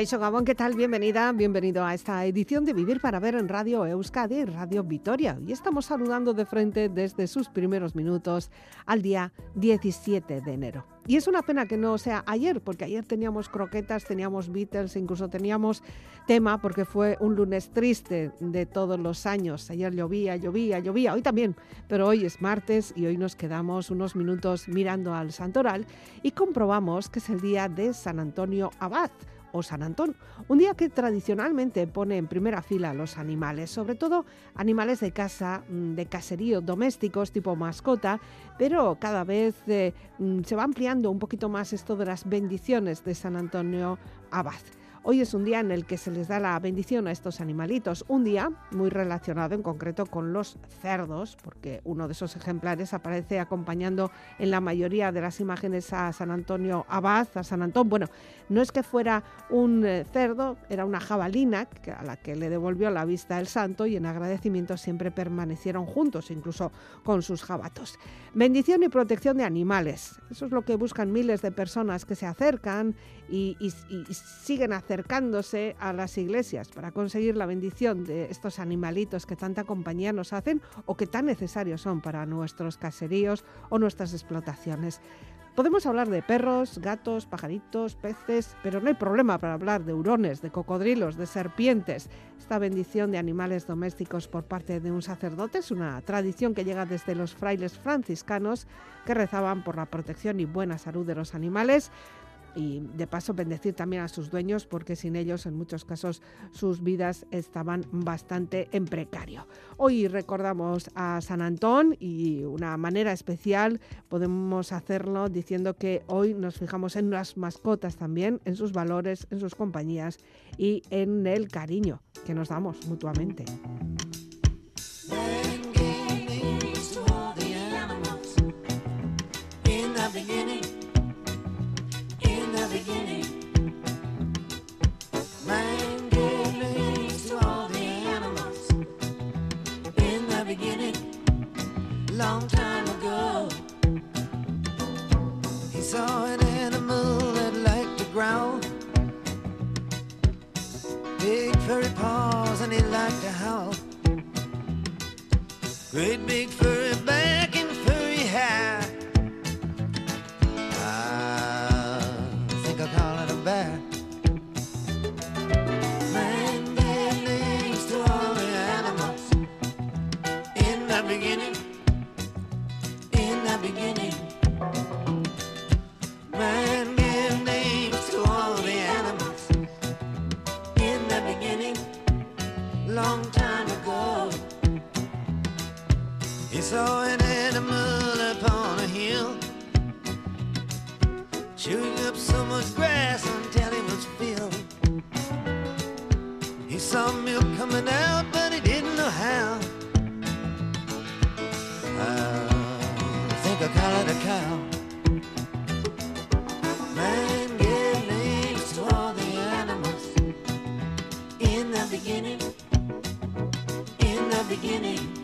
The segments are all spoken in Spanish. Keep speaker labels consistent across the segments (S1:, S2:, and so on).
S1: Caixo Gabón, ¿qué tal? Bienvenida, bienvenido a esta edición de Vivir para Ver en Radio Euskadi Radio Vitoria. Y estamos saludando de frente desde sus primeros minutos al día 17 de enero. Y es una pena que no sea ayer, porque ayer teníamos croquetas, teníamos Beatles, incluso teníamos tema, porque fue un lunes triste de todos los años. Ayer llovía, llovía, llovía, hoy también, pero hoy es martes y hoy nos quedamos unos minutos mirando al santoral y comprobamos que es el día de San Antonio Abad o San Antón, un día que tradicionalmente pone en primera fila a los animales, sobre todo animales de casa, mm, de caserío, domésticos tipo mascota, pero cada vez eh, mm, se va ampliando un poquito más esto de las bendiciones de San Antonio Abad. Hoy es un día en el que se les da la bendición a estos animalitos, un día muy relacionado en concreto con los cerdos, porque uno de esos ejemplares aparece acompañando en la mayoría de las imágenes a San Antonio Abad, a San Antón. Bueno, no es que fuera un eh, cerdo, era una jabalina a la que le devolvió la vista el santo y en agradecimiento siempre permanecieron juntos, incluso con sus jabatos. Bendición y protección de animales, eso es lo que buscan miles de personas que se acercan y, siguen acercándose a las iglesias para conseguir la bendición de estos animalitos que tanta compañía nos hacen o que tan necesarios son para nuestros caseríos o nuestras explotaciones. Podemos hablar de perros, gatos, pajaritos, peces, pero no hay problema para hablar de hurones, de cocodrilos, de serpientes. Esta bendición de animales domésticos por parte de un sacerdote es una tradición que llega desde los frailes franciscanos que rezaban por la protección y buena salud de los animales y de paso bendecir también a sus dueños porque sin ellos en muchos casos sus vidas estaban bastante en precario. Hoy recordamos a San Antón y una manera especial podemos hacerlo diciendo que hoy nos fijamos en las mascotas también, en sus valores, en sus compañías y en el cariño que nos damos mutuamente. Great big furry back chewing up much grass until it was filled. He saw milk coming out, but he didn't know how. I think I call it a cow. Man gave names to all the animals. In the beginning, in the beginning.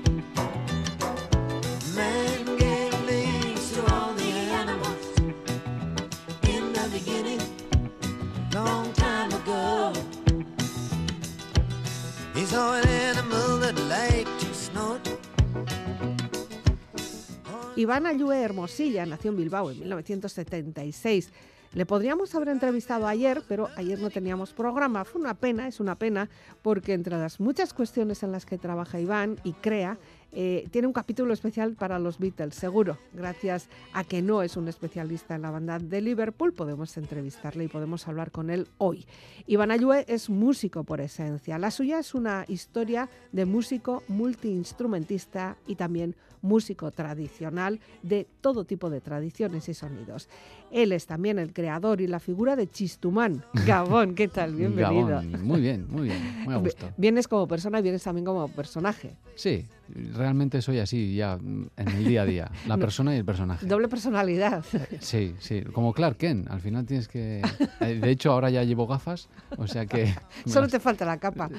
S1: Iván Ayue Hermosilla nació en Bilbao en 1976. Le podríamos haber entrevistado ayer, pero ayer no teníamos programa. Fue una pena, es una pena, porque entre las muchas cuestiones en las que trabaja Iván y crea, eh, tiene un capítulo especial para los Beatles, seguro. Gracias a que no es un especialista en la banda de Liverpool, podemos entrevistarle y podemos hablar con él hoy. Iván Ayue es músico por esencia. La suya es una historia de músico multiinstrumentista y también músico tradicional de todo tipo de tradiciones y sonidos. Él es también el creador y la figura de Chistumán. Gabón, ¿qué tal? Bienvenido.
S2: Gabón. Muy bien, muy bien, muy a gusto.
S1: Vienes como persona y vienes también como personaje.
S2: Sí, realmente soy así ya en el día a día, la persona y el personaje.
S1: Doble personalidad.
S2: Sí, sí, como Clark Kent, al final tienes que... eh, De hecho, ahora ya llevo gafas, o sea que...
S1: Solo te falta la capa.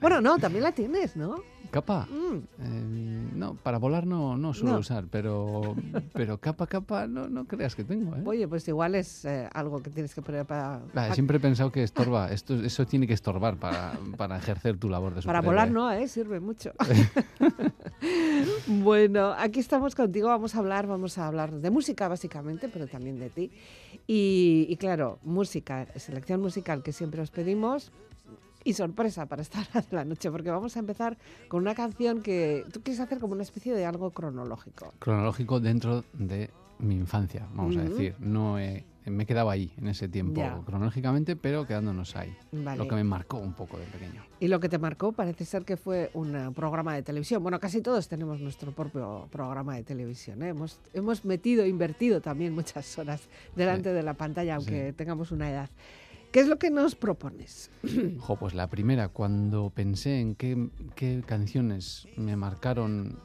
S1: Bueno, no, también la tienes, ¿no?
S2: ¿Capa?
S1: Mm.
S2: Eh, no, para volar no, no suelo
S1: No.
S2: usar, pero, pero capa, capa, no, no creas que tengo, ¿eh?
S1: Oye, pues igual es eh, algo que tienes que poner para,
S2: Ah, siempre he pensado que estorba, esto, eso tiene que estorbar para, para ejercer tu labor de
S1: para volar, no, ¿eh? sirve mucho. bueno, aquí estamos contigo, vamos a hablar, vamos a hablar de música básicamente, pero también de ti. Y, y claro, música, selección musical que siempre os pedimos. Y sorpresa para esta hora de la noche, porque vamos a empezar con una canción que tú quieres hacer como una especie de algo cronológico.
S2: Cronológico dentro de mi infancia, vamos a decir. No he- me he quedado ahí en ese tiempo,
S1: Ya.
S2: cronológicamente, pero quedándonos ahí.
S1: Vale.
S2: Lo que me marcó un poco de pequeño.
S1: Y lo que te marcó parece ser que fue un eh, programa de televisión. Bueno, casi todos tenemos nuestro propio programa de televisión. ¿eh? Hemos, hemos metido, invertido también muchas horas delante de la pantalla, aunque
S2: Sí.
S1: tengamos una edad. ¿Qué es lo que nos propones?
S2: Jo, pues la primera, cuando pensé en qué, qué canciones me marcaron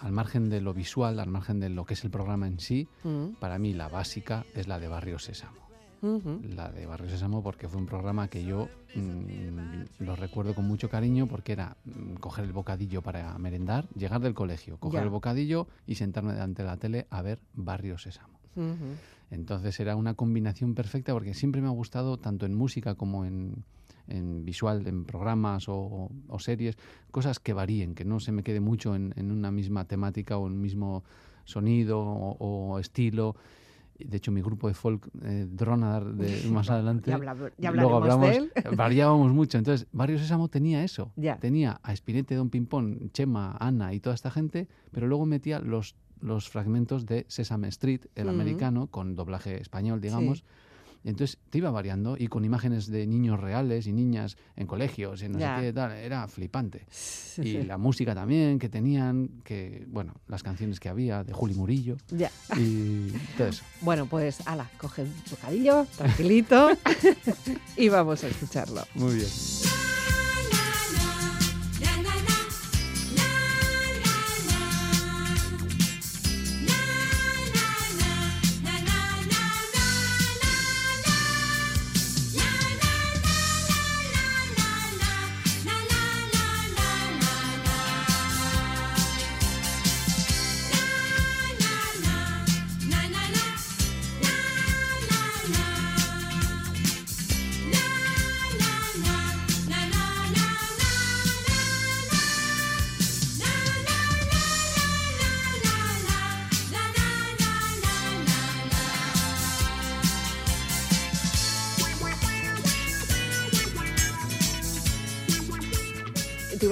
S2: al margen de lo visual, al margen de lo que es el programa en sí,
S1: Mm,
S2: para mí la básica es la de Barrio Sésamo.
S1: ujú.
S2: La de Barrio Sésamo porque fue un programa que yo mm, lo recuerdo con mucho cariño porque era mm, coger el bocadillo para merendar, llegar del colegio, coger
S1: Ya.
S2: el bocadillo y sentarme delante de la tele a ver Barrio Sésamo.
S1: Ujú.
S2: Entonces era una combinación perfecta porque siempre me ha gustado, tanto en música como en, en visual, en programas o, o series, cosas que varíen, que no se me quede mucho en, en una misma temática o en un mismo sonido o, o estilo. De hecho, mi grupo de folk, eh, Dronadar, de más adelante,
S1: Ya, ya
S2: luego
S1: hablaremos de
S2: hablamos,
S1: él.
S2: variábamos mucho. Entonces, Barrio Sésamo tenía eso.
S1: Ya.
S2: Tenía a Espinete, Don Pimpón, Chema, Ana y toda esta gente, pero luego metía los, los fragmentos de Sesame Street, el americano, con doblaje español, digamos. Entonces te iba variando y con imágenes de niños reales y niñas en colegios, en no sé qué, tal. Era flipante.
S1: Sí,
S2: Y
S1: sí.
S2: la música también que tenían, que, bueno, las canciones que había de Juli Murillo
S1: Ya.
S2: y todo eso.
S1: Bueno, pues, ala, coge un bocadillo, tranquilito, y vamos a escucharlo.
S2: Muy bien.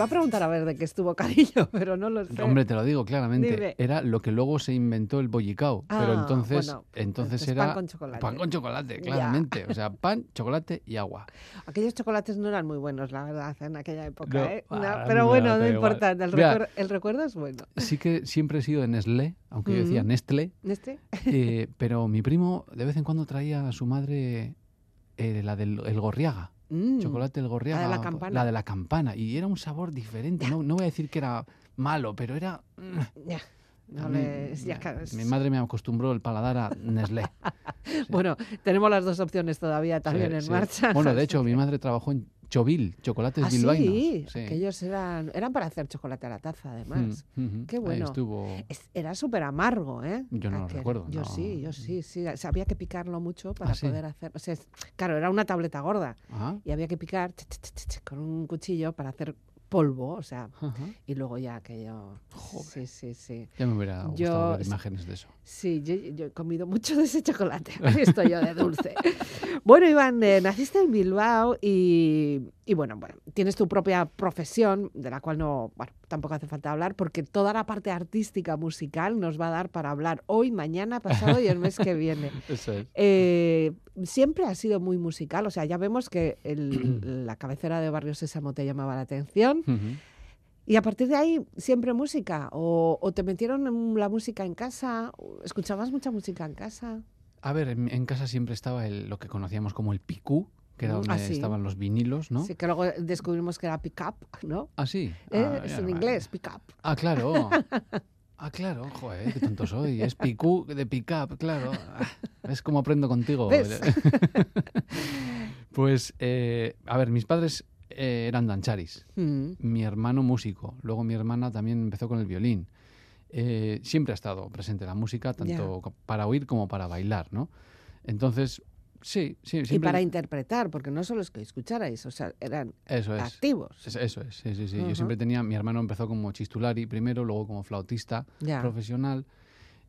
S1: Iba a preguntar a ver de qué estuvo bocadillo, pero no lo sé.
S2: Hombre, te lo digo claramente.
S1: Dime.
S2: Era lo que luego se inventó el bollicao.
S1: Ah,
S2: pero entonces,
S1: bueno,
S2: entonces
S1: entonces
S2: era
S1: pan con chocolate.
S2: pan con chocolate,
S1: Ya.
S2: claramente. O sea, pan, chocolate y agua.
S1: Aquellos chocolates no eran muy buenos, la verdad, en aquella época.
S2: No,
S1: ¿eh? No,
S2: ah,
S1: pero
S2: no,
S1: bueno, no importa. El,
S2: Mira.
S1: recuer- el recuerdo es bueno.
S2: Sí que siempre he sido de Nestlé, aunque yo decía
S1: Ujú.
S2: Nestlé.
S1: ¿Este?
S2: eh, pero mi primo de vez en cuando traía a su madre eh, la del el gorriaga.
S1: Mm.
S2: Chocolate el gorriaga.
S1: la campana.
S2: La de la campana. Y era un sabor diferente. No, no voy a decir que era malo, pero era... mm,
S1: Ya.
S2: a
S1: No
S2: mí-
S1: les- ya, claro, es-
S2: Mi madre me acostumbró el paladar a Nestlé.
S1: Bueno, tenemos las dos opciones todavía también
S2: Sí,
S1: en
S2: sí.
S1: marcha.
S2: Bueno, de hecho, mi madre trabajó en Chovil, chocolates
S1: Ah,
S2: bilbaínos.
S1: sí,
S2: Sí.
S1: aquellos eran, eran para hacer chocolate a la taza, además.
S2: Mm, ujú.
S1: Qué bueno.
S2: estuvo...
S1: Es- era súper amargo, ¿eh?
S2: Yo no lo
S1: Aquel.
S2: recuerdo,
S1: Yo
S2: no.
S1: sí, yo sí, sí. O sea, había que picarlo mucho para
S2: ¿Ah, sí?
S1: poder hacer. O sea, claro, era una tableta gorda
S2: Ajá,
S1: y había que picar ch, ch, ch, ch, ch, con un cuchillo para hacer polvo, o sea, y luego ya aquello.
S2: Joder.
S1: Sí, sí, sí.
S2: Ya me hubiera
S1: Yo-
S2: gustado ver imágenes de eso.
S1: Sí, yo, yo he comido mucho de ese chocolate. Estoy yo de dulce. bueno, Iván, eh, naciste en Bilbao y, y bueno, bueno, tienes tu propia profesión, de la cual no, bueno, tampoco hace falta hablar, porque toda la parte artística musical nos va a dar para hablar hoy, mañana, pasado y el mes que viene.
S2: Eso es.
S1: Eh, siempre ha sido muy musical, o sea, ya vemos que el- la cabecera de Barrio Sésamo te llamaba la atención.
S2: Ujú.
S1: Y a partir de ahí, ¿siempre música? ¿O, o te metieron la música en casa? ¿Escuchabas mucha música en casa?
S2: A ver, en, en casa siempre estaba el, lo que conocíamos como el picú, que era
S1: Mm,
S2: donde
S1: ah, sí.
S2: estaban los vinilos, ¿no?
S1: Sí, que luego descubrimos que era pick up, ¿no?
S2: Ah, sí.
S1: Eh,
S2: Ah,
S1: es en
S2: vale.
S1: inglés, pick up.
S2: Ah, claro. Ah, claro, joder, qué tonto soy. Es picú de pick up, claro. Ah, ¿Ves cómo aprendo contigo?
S1: ¿Ves?
S2: pues, eh, a ver, mis padres eh, eran dancharis.
S1: Mm,
S2: Mi hermano músico. Luego mi hermana también empezó con el violín. Eh, siempre ha estado presente la música, tanto co- para oír como para bailar, ¿no? Entonces, sí, sí,
S1: Y
S2: siempre...
S1: para interpretar, porque no solo es que escucharais, o sea, eran
S2: Eso es.
S1: activos.
S2: Es- Eso es, sí, sí, sí.
S1: Ujú.
S2: Yo siempre tenía, mi hermano empezó como chistulari primero, luego como flautista
S1: Ya.
S2: profesional.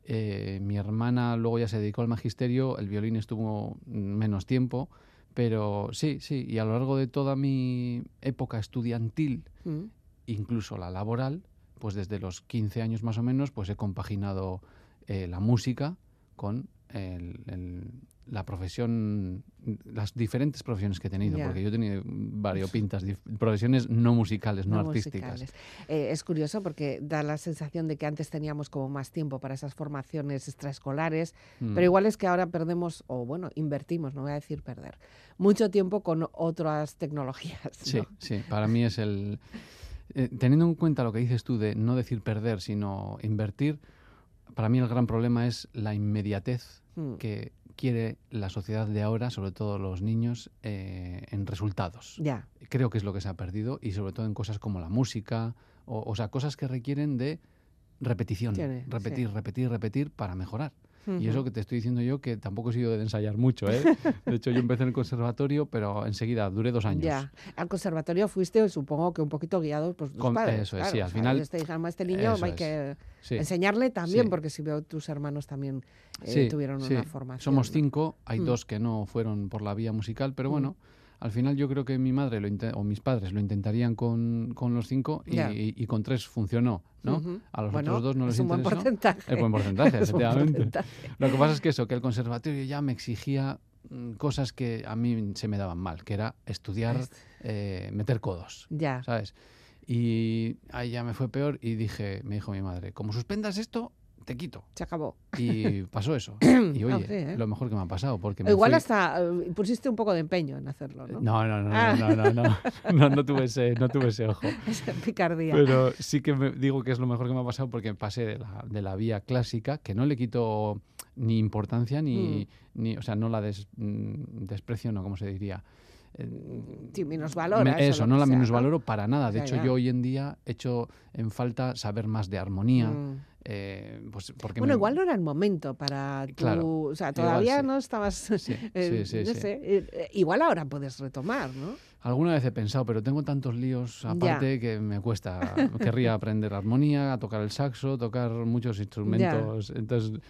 S2: Eh, mi hermana luego ya se dedicó al magisterio, el violín estuvo menos tiempo, pero sí, sí, y a lo largo de toda mi época estudiantil,
S1: Mm,
S2: incluso la laboral, pues desde los 15 años más o menos, pues he compaginado eh, la música con el- el- la profesión, las diferentes profesiones que he tenido,
S1: Ya.
S2: porque yo he tenido variopintas, profesiones no musicales, no,
S1: no
S2: artísticas.
S1: musicales. Eh, es curioso porque da la sensación de que antes teníamos como más tiempo para esas formaciones extraescolares,
S2: Mm.
S1: pero igual es que ahora perdemos, o bueno, invertimos, no voy a decir perder, mucho tiempo con otras tecnologías.
S2: Sí, sí, para mí es el... eh, teniendo en cuenta lo que dices tú de no decir perder, sino invertir, para mí el gran problema es la inmediatez
S1: Mm,
S2: que quiere la sociedad de ahora, sobre todo los niños, eh, en resultados.
S1: Ya,
S2: Creo que es lo que se ha perdido y sobre todo en cosas como la música, o, o sea, cosas que requieren de repetición,
S1: Tiene,
S2: repetir,
S1: sí.
S2: repetir, repetir para mejorar. Y eso que te estoy diciendo yo, que tampoco he sido de ensayar mucho, ¿eh? De hecho, yo empecé en el conservatorio, pero enseguida duré dos años.
S1: Ya, al conservatorio fuiste, supongo que un poquito guiado por tus
S2: Con-
S1: padres.
S2: eso es,
S1: claro,
S2: sí, al final-
S1: ellos te dijeron, "Ma, este niño hay
S2: es,
S1: que
S2: Sí.
S1: enseñarle también,
S2: Sí.
S1: porque si veo tus hermanos también eh,
S2: Sí,
S1: tuvieron una formación.
S2: Somos cinco, hay
S1: Mm.
S2: dos que no fueron por la vía musical, pero
S1: Mm.
S2: bueno, al final yo creo que mi madre lo o mis padres lo intentarían con, con los cinco y,
S1: Ya.
S2: y- y con tres funcionó, ¿no? A los
S1: Bueno,
S2: otros dos no les
S1: es un buen
S2: interesó.
S1: porcentaje.
S2: Es buen porcentaje, efectivamente.
S1: porcentaje.
S2: Lo que pasa es que eso, que el conservatorio ya me exigía mm, cosas que a mí se me daban mal, que era estudiar,
S1: Es-
S2: eh, meter codos,
S1: Ya.
S2: ¿sabes? Y ahí ya me fue peor y dije, me dijo mi madre, como suspendas esto, te quito.
S1: Se acabó.
S2: Y pasó eso. Y oye,
S1: Ah, sí, ¿eh?
S2: lo mejor que me ha pasado, porque me
S1: Igual
S2: fui-
S1: hasta eh, pusiste un poco de empeño en hacerlo, ¿no?
S2: No, no, no,
S1: Ah.
S2: no, no, no, no, no, no tuve ese, no tuve ese ojo.
S1: Esa picardía.
S2: Pero sí que me digo que es lo mejor que me ha pasado porque pasé de la, de la vía clásica, que no le quito ni importancia ni, ni o sea, no la des- mm, desprecio, no, ¿cómo se diría?
S1: Sí, minusvalora,
S2: me-
S1: eso,
S2: no la
S1: sea, ¿no?
S2: minusvaloro para nada. De
S1: Ya,
S2: hecho,
S1: ya.
S2: yo hoy en día echo en falta saber más de armonía.
S1: Mm.
S2: eh, pues porque
S1: Bueno,
S2: me-
S1: igual no era el momento para tu...
S2: Claro,
S1: o sea,
S2: igual
S1: todavía
S2: sí.
S1: no estabas...
S2: Sí,
S1: eh,
S2: sí,
S1: no sé, eh, igual ahora puedes retomar, ¿no?
S2: Alguna vez he pensado, pero tengo tantos líos aparte que me cuesta. Querría aprender armonía, a tocar el saxo, tocar muchos instrumentos. Entonces,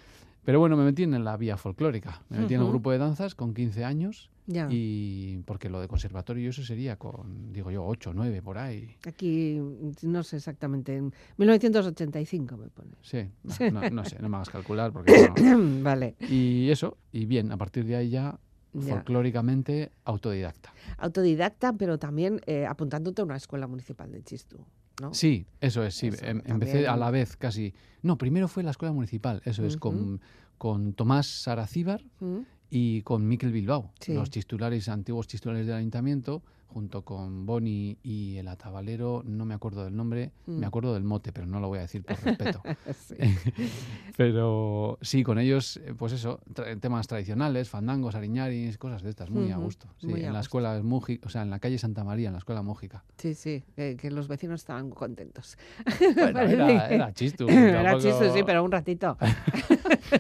S2: pero bueno, me metí en la vía folclórica. Me metí en el grupo de danzas con 15 años
S1: Ya.
S2: y porque lo de conservatorio eso sería con, digo yo, 8, 9 por ahí.
S1: Aquí, no sé exactamente, en 1985 me pone.
S2: Sí, no, no- no sé, no me hagas calcular porque no.
S1: vale,
S2: Y eso, y bien, a partir de ahí ya,
S1: Ya.
S2: folclóricamente, autodidacta.
S1: autodidacta, pero también eh, apuntándote a una escuela municipal de Chistú, ¿no?
S2: Sí, eso es, sí.
S1: Eso,
S2: em- empecé a la vez casi. No, primero fue la escuela municipal, eso es, con, con Tomás Saracíbar
S1: ¿Mm?
S2: Y con Miquel Bilbao,
S1: Sí.
S2: los titulares, antiguos titulares del ayuntamiento, junto con Boni y el atabalero, no me acuerdo del nombre,
S1: Mm.
S2: me acuerdo del mote, pero no lo voy a decir por respeto.
S1: Sí.
S2: pero sí, con ellos, eh, pues eso, tra- temas tradicionales, fandangos, ariñaris, cosas de estas, muy a gusto. Sí,
S1: muy a
S2: en la
S1: gusto.
S2: escuela o sea, en la calle Santa María, en la escuela Mújica.
S1: Sí, sí, que, que los vecinos estaban contentos.
S2: Bueno, era, era chistu.
S1: Era
S2: tampoco-
S1: chisto, sí, pero un ratito.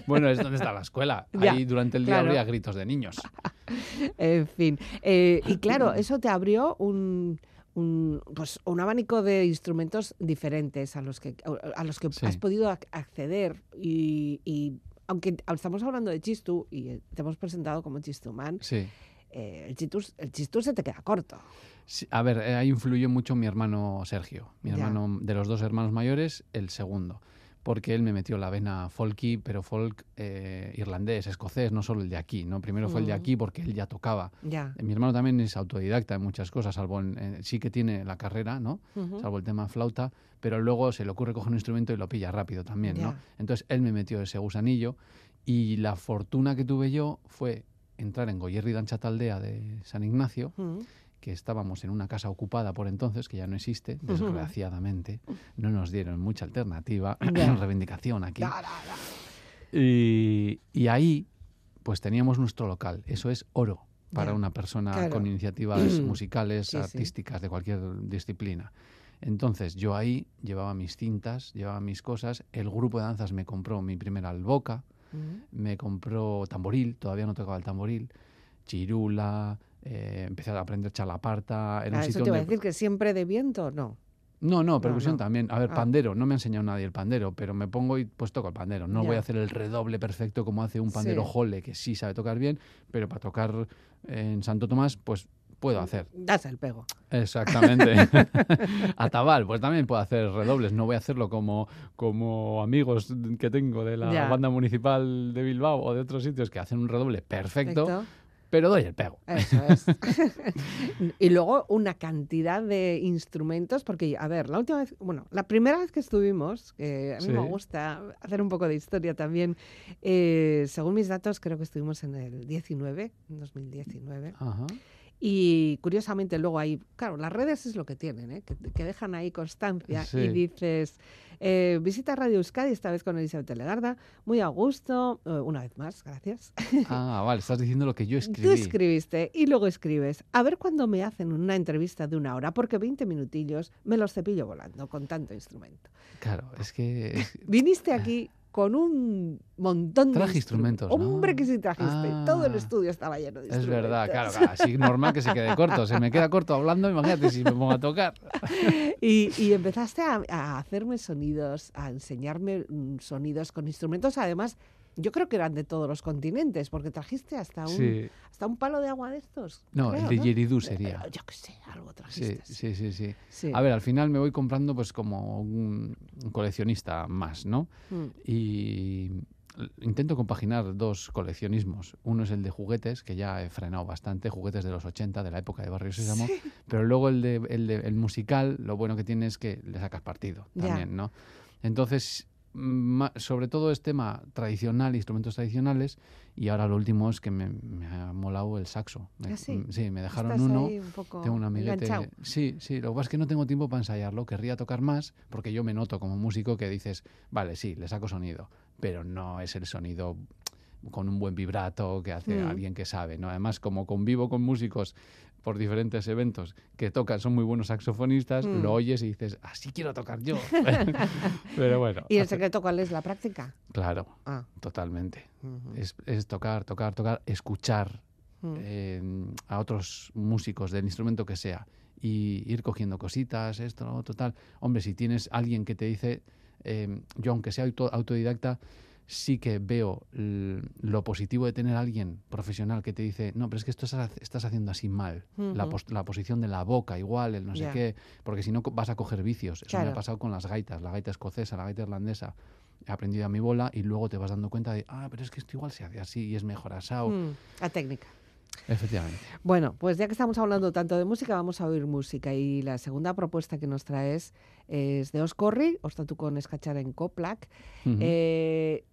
S2: Bueno, es donde está la escuela.
S1: Ya,
S2: Ahí durante el día
S1: claro.
S2: habría gritos de niños.
S1: En fin. Eh, y claro, eso te abrió un, un, pues, un abanico de instrumentos diferentes a los que, a los que
S2: Sí.
S1: has podido ac- acceder. Y, y aunque estamos hablando de Chistu y te hemos presentado como Chistuman,
S2: Sí.
S1: eh, el, Chistu, el Chistu se te queda corto.
S2: Sí, A ver, eh, ahí influyó mucho mi hermano Sergio, mi
S1: Ya.
S2: hermano de los dos hermanos mayores, el segundo. Porque él me metió la vena folky, pero folk eh, irlandés, escocés, no solo el de aquí, ¿no? Primero fue el de
S1: Mm.
S2: aquí porque él ya tocaba.
S1: Ya.
S2: Mi hermano también es autodidacta en muchas cosas, salvo en- en- sí que tiene la carrera, ¿no? Salvo el tema flauta, pero luego se le ocurre coger un instrumento y lo pilla rápido también, ¿no? Entonces él me metió ese gusanillo y la fortuna que tuve yo fue entrar en Goyerri Dancha Taldea de San Ignacio. Que estábamos en una casa ocupada por entonces, que ya no existe, desgraciadamente. No nos dieron mucha alternativa, reivindicación aquí. Y, y ahí, pues teníamos nuestro local. Eso es oro para una persona
S1: claro.
S2: con iniciativas musicales,
S1: Sí, sí.
S2: artísticas, de cualquier disciplina. Entonces, yo ahí llevaba mis cintas, llevaba mis cosas. El grupo de danzas me compró mi primera alboca,
S1: Mm.
S2: me compró tamboril, todavía no tocaba el tamboril, chirula, eh, empecé a aprender chalaparta. Era
S1: Ah,
S2: un
S1: eso
S2: sitio
S1: te iba a
S2: donde-
S1: decir que siempre de viento, no.
S2: no, no, percusión
S1: no.
S2: también. A ver,
S1: Ah.
S2: pandero, no me ha enseñado nadie el pandero, pero me pongo y pues toco el pandero. No
S1: Ya.
S2: voy a hacer el redoble perfecto como hace un pandero
S1: Sí.
S2: jole, que sí sabe tocar bien, pero para tocar en Santo Tomás, pues puedo hacer.
S1: Das el pego.
S2: Exactamente. Atabal, pues también puedo hacer redobles. No voy a hacerlo como, como amigos que tengo de la
S1: Ya.
S2: banda municipal de Bilbao o de otros sitios que hacen un redoble perfecto,
S1: Perfecto.
S2: Pero doy el pego.
S1: Eso es. y luego una cantidad de instrumentos, porque, a ver, la última vez, bueno, la primera vez que estuvimos, que a mí
S2: Sí.
S1: me gusta hacer un poco de historia también, eh, según mis datos, creo que estuvimos en el 19, en 2019.
S2: Ajá.
S1: Y curiosamente luego ahí, claro, las redes es lo que tienen, ¿eh? que, que dejan ahí constancia
S2: Sí.
S1: y dices, eh, visita Radio Euskadi, esta vez con Elizabeth Legarda, muy a gusto, eh, una vez más, gracias.
S2: Ah, vale, estás diciendo lo que yo escribí.
S1: Tú escribiste y luego escribes, a ver cuándo me hacen una entrevista de una hora, porque 20 minutillos me los cepillo volando con tanto instrumento.
S2: Claro, es que...
S1: Viniste aquí con un montón de
S2: Traje instrumentos, ¿no?
S1: Hombre, que sí trajiste. Todo el
S2: Ah.
S1: estudio estaba lleno de
S2: Es
S1: instrumentos.
S2: verdad, claro, claro, así normal que se quede corto. Se me queda corto hablando, imagínate si me pongo a tocar.
S1: Y, y empezaste a, a hacerme sonidos, a enseñarme mm, sonidos con instrumentos, además, yo creo que eran de todos los continentes, porque trajiste hasta un,
S2: Sí.
S1: hasta un palo de agua de estos.
S2: No,
S1: creo,
S2: el de
S1: ¿no?
S2: Yeridú
S1: Eh,
S2: sería.
S1: Yo qué sé, algo
S2: Sí,
S1: trajiste.
S2: sí, sí, sí.
S1: Sí.
S2: A ver, al final me voy comprando pues como un coleccionista más, ¿no?
S1: Mm.
S2: Y intento compaginar dos coleccionismos. Uno es el de juguetes, que ya he frenado bastante, juguetes de los 80, de la época de Barrio Sésamo, pero luego el, de, el, de- el musical, lo bueno que tiene es que le sacas partido también, ¿no? Entonces, sobre todo es tema tradicional, instrumentos tradicionales, y ahora lo último es que me, me ha molado el saxo.
S1: ¿Ah, sí?
S2: sí, me dejaron
S1: Estás
S2: uno.
S1: un
S2: Tengo un amiguete.
S1: enganchado.
S2: Sí, sí, lo que pasa es que no tengo tiempo para ensayarlo. Querría tocar más, porque yo me noto como músico que dices, vale, sí, le saco sonido, pero no es el sonido con un buen vibrato que hace
S1: Mm.
S2: alguien que sabe, ¿no? Además, como convivo con músicos por diferentes eventos que tocan, son muy buenos saxofonistas,
S1: Mm.
S2: lo oyes y dices, así quiero tocar yo. pero bueno,
S1: ¿Y el
S2: hace-
S1: secreto cuál es? ¿La práctica?
S2: claro,
S1: Ah.
S2: totalmente. Es, es tocar, tocar, tocar, escuchar
S1: mm.
S2: eh, a otros músicos del instrumento que sea y ir cogiendo cositas, esto, lo otro, tal. Hombre, si tienes alguien que te dice, eh, yo aunque sea auto- autodidacta, sí que veo lo positivo de tener a alguien profesional que te dice, no, pero es que esto estás, haciendo así mal. la, pos- la posición de la boca, igual, el no sé qué, porque si no vas a coger vicios. Eso me ha pasado con las gaitas, la gaita escocesa, la gaita irlandesa. He aprendido a mi bola y luego te vas dando cuenta de, ah, pero es que esto igual se hace así y es mejor asado.
S1: Mm, La técnica.
S2: Efectivamente.
S1: Bueno, pues ya que estamos hablando tanto de música, vamos a oír música. Y la segunda propuesta que nos traes es de Oscorri, Ostatuko Escachar en Coplac.
S2: Ujú.
S1: Eh,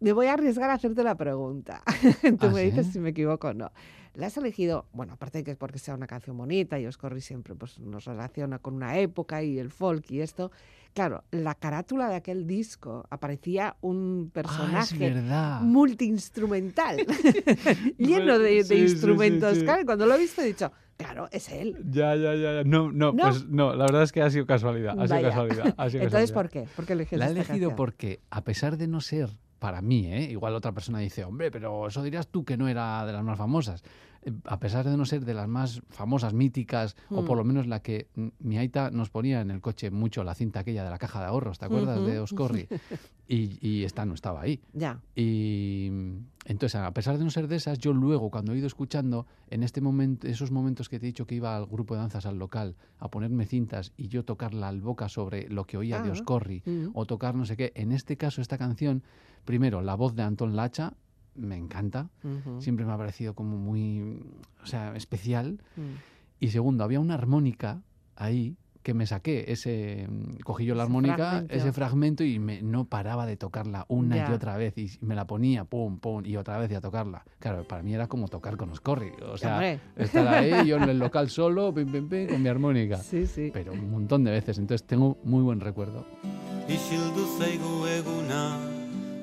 S1: me voy a arriesgar a hacerte la pregunta. Tú
S2: ¿Ah,
S1: me
S2: sí?
S1: dices si me equivoco o no. La has elegido, bueno, aparte de que es porque sea una canción bonita y Oscorri siempre pues, nos relaciona con una época y el folk y esto. Claro, la carátula de aquel disco aparecía un
S2: Ah,
S1: personaje
S2: verdad.
S1: multiinstrumental, lleno de, de
S2: Sí, sí, sí,
S1: instrumentos.
S2: sí.
S1: Claro, cuando lo he visto he dicho, claro, es él.
S2: Ya, ya, ya. No, no,
S1: ¿No?
S2: pues no, la verdad es que ha sido casualidad. Ha sido casualidad. ha sido
S1: Entonces,
S2: casualidad.
S1: ¿por qué? ¿Por qué elegiste
S2: La he elegido
S1: canción?
S2: porque, a pesar de no ser para mí, ¿eh? igual otra persona dice, hombre, pero eso dirías tú que no era de las más famosas. eh, a pesar de no ser de las más famosas, míticas, o por
S1: Mm.
S2: lo menos la que mm, mi aita nos ponía en el coche mucho la cinta aquella de la caja de ahorros, ¿te acuerdas? De. Oscorri. Y, y esta no estaba ahí.
S1: Ya.
S2: Y entonces, a pesar de no ser de esas, yo luego, cuando he ido escuchando, en este momento, esos momentos que te he dicho que iba al grupo de danzas al local a ponerme cintas y yo tocar la alboca sobre lo que oía de
S1: Ah.
S2: Oscorri,
S1: Mm.
S2: o tocar no sé qué, en este caso, esta canción, primero, la voz de Antón Lacha, me encanta,
S1: Ujú.
S2: siempre me ha parecido como muy, o sea, especial.
S1: Mm.
S2: Y segundo, había una armónica ahí que me saqué ese mm, cogí yo la
S1: Ese
S2: armónica
S1: fragmento.
S2: ese fragmento y me, no paraba de tocarla una
S1: Ya.
S2: y otra vez y me la ponía pum pum y otra vez y a tocarla claro para mí era como tocar con Oscorri o sea
S1: Hombre.
S2: estar ahí yo en el local solo pim, pim, pim, con mi armónica
S1: Sí, sí.
S2: pero un montón de veces entonces tengo muy buen recuerdo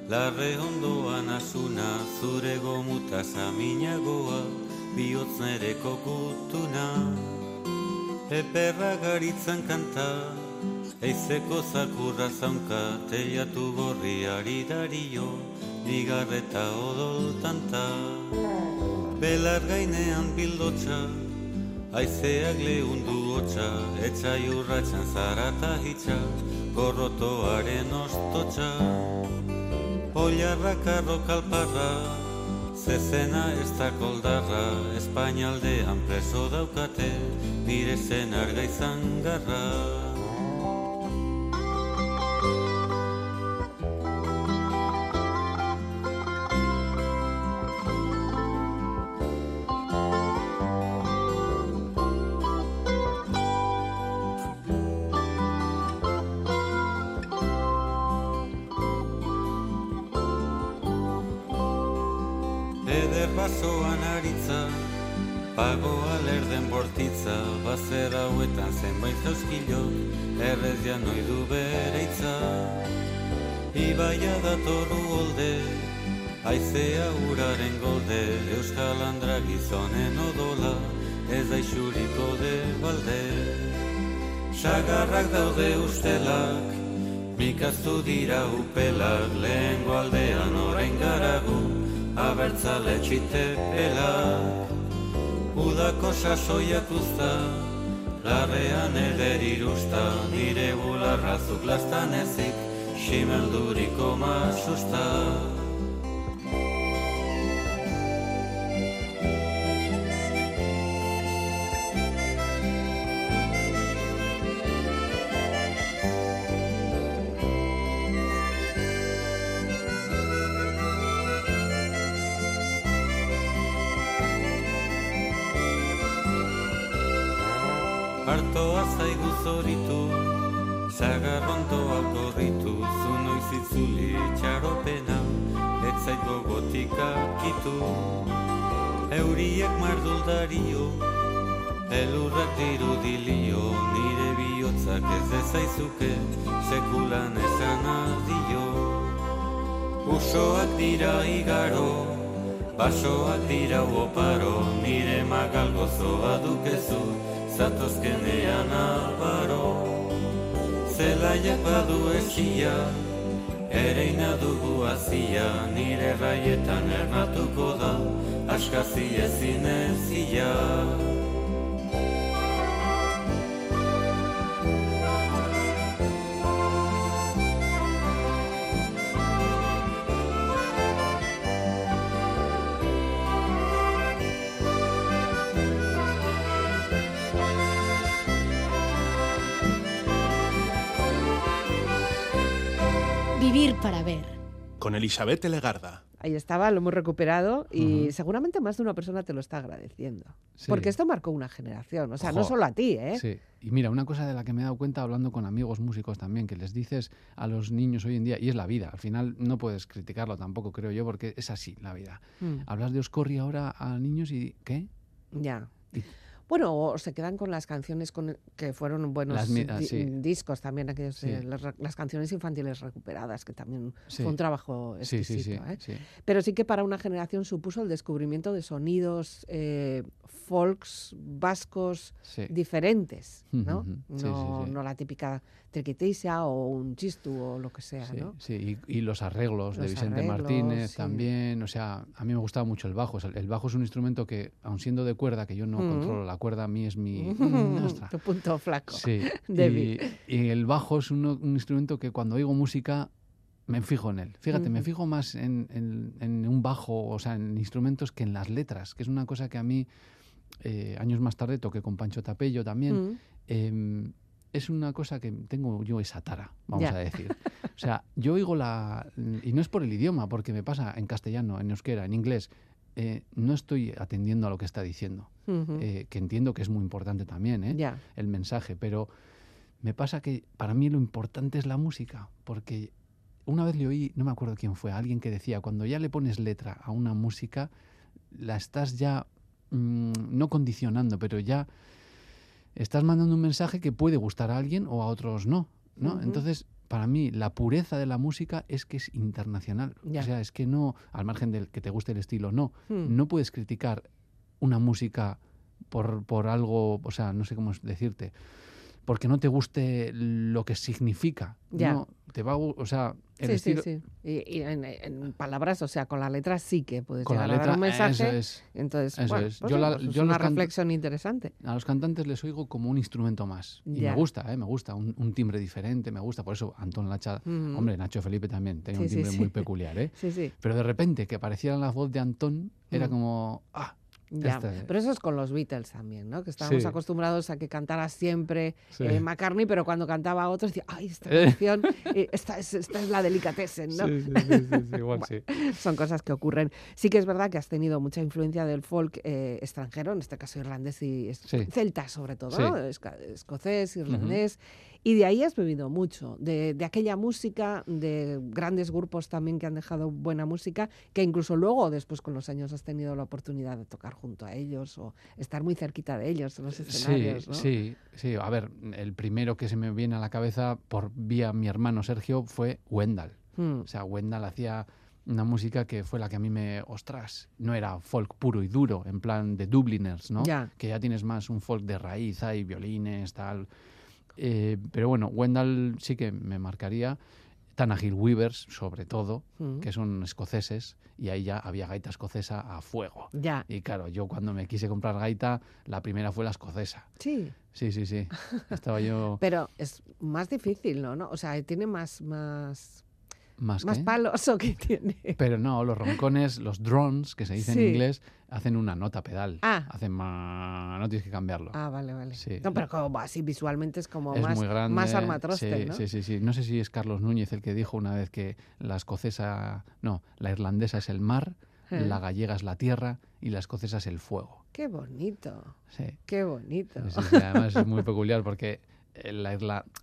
S3: larre ondoan asuna, zure gomuta saminagoa, bihotz nere kokutuna. Eperra garitzan kanta, eizeko zakurra zaunka, teiatu gorriari dario, bigarreta odol tanta. Belar gainean bildotxa, Aizeak lehundu hotxa, etxai urratxan zarata hitxa, gorrotoaren ostotxa. Oiarrak arrokalparra, zezena ez da koldarra, Espainaldean preso daukate, nire zen arga izan garra. Datoru holde, aizea uraren golde, euskal andra gizonen odola, ez da isuriko de balde. Sagarrak daude ustelak, mikaztu dira upelak, lehen aldean orain garagu, abertzale txitepelak. Udako sasoiak uzta, larrean eder irusta, nire bularrazuk lastan ezik, și mi-am akitu. Euriek marduldario, elurrak dirudilio, nire bihotzak ez ezaizuke, sekulan esan adio. Usoak dira igaro, basoak dira oparo, nire magal gozoa dukezu, zatozkenean abaro. Zelaiak badu esia, ereina dugu azia, nire raietan ernatuko da, askazi ezin ezia.
S4: Para ver.
S5: Con Elizabeth Legarda.
S1: Ahí estaba, lo hemos recuperado y seguramente más de una persona te lo está agradeciendo.
S2: Sí.
S1: Porque esto marcó una generación, o sea, no solo a ti, ¿eh?
S2: Sí, y mira, una cosa de la que me he dado cuenta hablando con amigos músicos también, que les dices a los niños hoy en día, y es la vida, al final no puedes criticarlo tampoco, creo yo, porque es así la vida.
S1: Mm,
S2: Hablas de Oscorri ahora a niños y ¿qué?
S1: ya.
S2: Y-
S1: Bueno, o se quedan con las canciones con, que fueron buenos
S2: Las ah, sí.
S1: discos también, aquellos,
S2: Sí.
S1: eh, las, canciones infantiles recuperadas, que también
S2: Sí.
S1: fue un trabajo exquisito. ¿eh? Pero sí que para una generación supuso el descubrimiento de sonidos eh, folks vascos diferentes, ¿no? No, no la típica triquitisa o un chistu o lo que sea,
S2: Sí,
S1: ¿no?
S2: sí, y, y los arreglos de
S1: Los
S2: Vicente
S1: arreglos,
S2: Martínez
S1: sí.
S2: también, o sea, a mí me gustaba mucho el bajo. o sea, el bajo es un instrumento que, aun siendo de cuerda, que yo no
S1: Mm.
S2: controlo la cuerda, a mí es mi... mm,
S1: tu punto flaco.
S2: Sí,
S1: Débil.
S2: y, y el bajo es uno- un instrumento que cuando oigo música me fijo en él. Fíjate, me
S1: Ujú.
S2: fijo más en, en- en un bajo, o sea, en instrumentos que en las letras, que es una cosa que a mí, eh, años más tarde, toqué con Pancho Tapello también.
S1: Mm.
S2: eh, es una cosa que tengo yo esa tara, vamos
S1: Ya.
S2: a decir. O sea, yo oigo la... Y no es por el idioma, porque me pasa en castellano, en euskera, en inglés. eh, no estoy atendiendo a lo que está diciendo, eh, que entiendo que es muy importante también, ¿eh?
S1: Ya.
S2: el mensaje, pero me pasa que para mí lo importante es la música, porque una vez le oí, no me acuerdo quién fue, alguien que decía, cuando ya le pones letra a una música, la estás ya, mm, no condicionando, pero ya estás mandando un mensaje que puede gustar a alguien o a otros no, ¿no? Entonces, para mí, la pureza de la música es que es internacional.
S1: Ya.
S2: O sea, es que no, al margen del que te guste el estilo, no.
S1: Mm.
S2: No puedes criticar una música por, por algo, o sea, no sé cómo decirte, porque no te guste lo que significa.
S1: Ya.
S2: No, te va o sea, el
S1: Sí,
S2: estilo...
S1: sí, sí. Y, y en, en palabras, o sea, con la letra sí que puedes
S2: Con la
S1: llegar a dar
S2: letra,
S1: un mensaje.
S2: eso es.
S1: Entonces,
S2: eso
S1: bueno,
S2: es.
S1: pues
S2: Yo la-
S1: pues es
S2: yo los
S1: una reflexión interesante.
S2: A los cantantes les oigo como un instrumento más. Y
S1: Ya.
S2: me gusta, ¿eh? me gusta. Un, un timbre diferente, me gusta. Por eso Antón Lacha,
S1: Ujú.
S2: hombre, Nacho Felipe también, tenía
S1: Sí,
S2: un timbre
S1: sí.
S2: muy peculiar, ¿eh?
S1: Sí, sí.
S2: Pero de repente que apareciera la voz de Antón, era
S1: Mm.
S2: como, ah,
S1: Ya.
S2: Este-
S1: Pero eso es con los Beatles también, ¿no? Que estábamos
S2: Sí.
S1: acostumbrados a que cantara siempre
S2: Sí.
S1: eh, McCartney, pero cuando cantaba otro decía, ay, esta
S2: Eh.
S1: canción, eh, esta, es, esta es la delicatessen, ¿no?
S2: sí, sí, sí, igual sí.
S1: Son cosas que ocurren. Sí que es verdad que has tenido mucha influencia del folk eh, extranjero, en este caso irlandés y celta sobre todo. ¿no? Escocés, irlandés. Y de ahí has bebido mucho, de, de aquella música, de grandes grupos también que han dejado buena música, que incluso luego, después con los años, has tenido la oportunidad de tocar junto a ellos o estar muy cerquita de ellos en los escenarios,
S2: Sí,
S1: ¿no?
S2: sí, sí. A ver, el primero que se me viene a la cabeza por vía mi hermano Sergio fue Wendell.
S1: Mm,
S2: O sea, Wendell hacía una música que fue la que a mí me... Ostras, no era folk puro y duro, en plan de Dubliners, ¿no?
S1: Ya.
S2: Que ya tienes más un folk de raíz, hay violines, tal. Eh, pero bueno, Wendell sí que me marcaría. Tanagil Weavers, sobre todo,
S1: mm.
S2: que son escoceses, y ahí ya había gaita escocesa a fuego.
S1: Ya,
S2: Y claro, yo cuando me quise comprar gaita, la primera fue la escocesa.
S1: sí.
S2: Sí, sí, sí. Estaba yo
S1: Pero es más difícil, ¿no? ¿no? O sea, tiene más, más,
S2: más
S1: más
S2: que...
S1: tiene.
S2: Pero no, los roncones, los drones, que se dice
S1: Sí.
S2: en inglés, hacen una nota pedal.
S1: Ah.
S2: Hacen más... No tienes que cambiarlo.
S1: Ah, vale, vale.
S2: Sí.
S1: No, pero como así visualmente es como
S2: es
S1: más,
S2: muy grande.
S1: más armatroste,
S2: sí,
S1: ¿no?
S2: sí, sí, sí. No sé si es Carlos Núñez el que dijo una vez que la escocesa... No, la irlandesa es el mar,
S1: Eh.
S2: la gallega es la tierra y la escocesa es el fuego.
S1: Qué bonito,
S2: Sí.
S1: qué bonito.
S2: Sí, además es muy peculiar porque eh, la,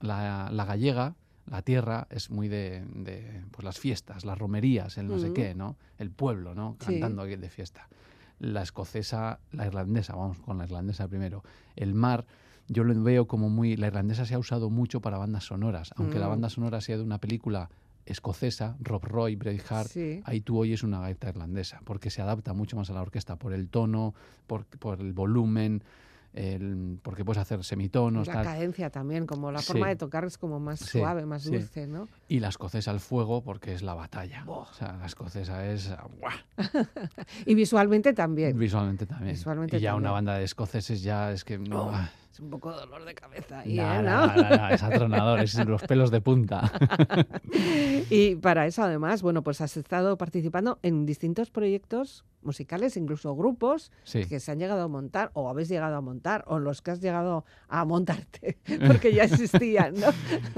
S2: la- la gallega, la tierra, es muy de, de, pues las fiestas, las romerías, el no sé
S1: Ujú.
S2: qué, ¿no? El pueblo, ¿no?
S1: Sí.
S2: Cantando aquí de fiesta. La escocesa, la irlandesa, vamos con la irlandesa primero. El mar, yo lo veo como muy... La irlandesa se ha usado mucho para bandas sonoras, aunque la
S1: Mm.
S2: banda sonora sea de una película escocesa, Rob Roy, Braveheart,
S1: Sí.
S2: ahí tú oyes una gaita irlandesa, porque se adapta mucho más a la orquesta por el tono, por, por el volumen, el- porque puedes hacer semitonos,
S1: La
S2: tal.
S1: cadencia también, como la
S2: Sí.
S1: forma de tocar es como más
S2: Sí,
S1: suave, más
S2: sí.
S1: dulce, ¿no?
S2: Y la escocesa al fuego, porque es la batalla.
S1: Buah.
S2: O sea, la escocesa es.
S1: Y visualmente también.
S2: visualmente también.
S1: Visualmente
S2: y ya
S1: también.
S2: una banda de escoceses ya es que...
S1: Oh, un poco dolor de cabeza ahí,
S2: No,
S1: ¿eh?
S2: no, no, es atronador, es los pelos de punta.
S1: Y para eso, además, bueno, pues has estado participando en distintos proyectos musicales, incluso grupos
S2: Sí.
S1: que se han llegado a montar o habéis llegado a montar o los que has llegado a montarte porque ya existían, ¿no?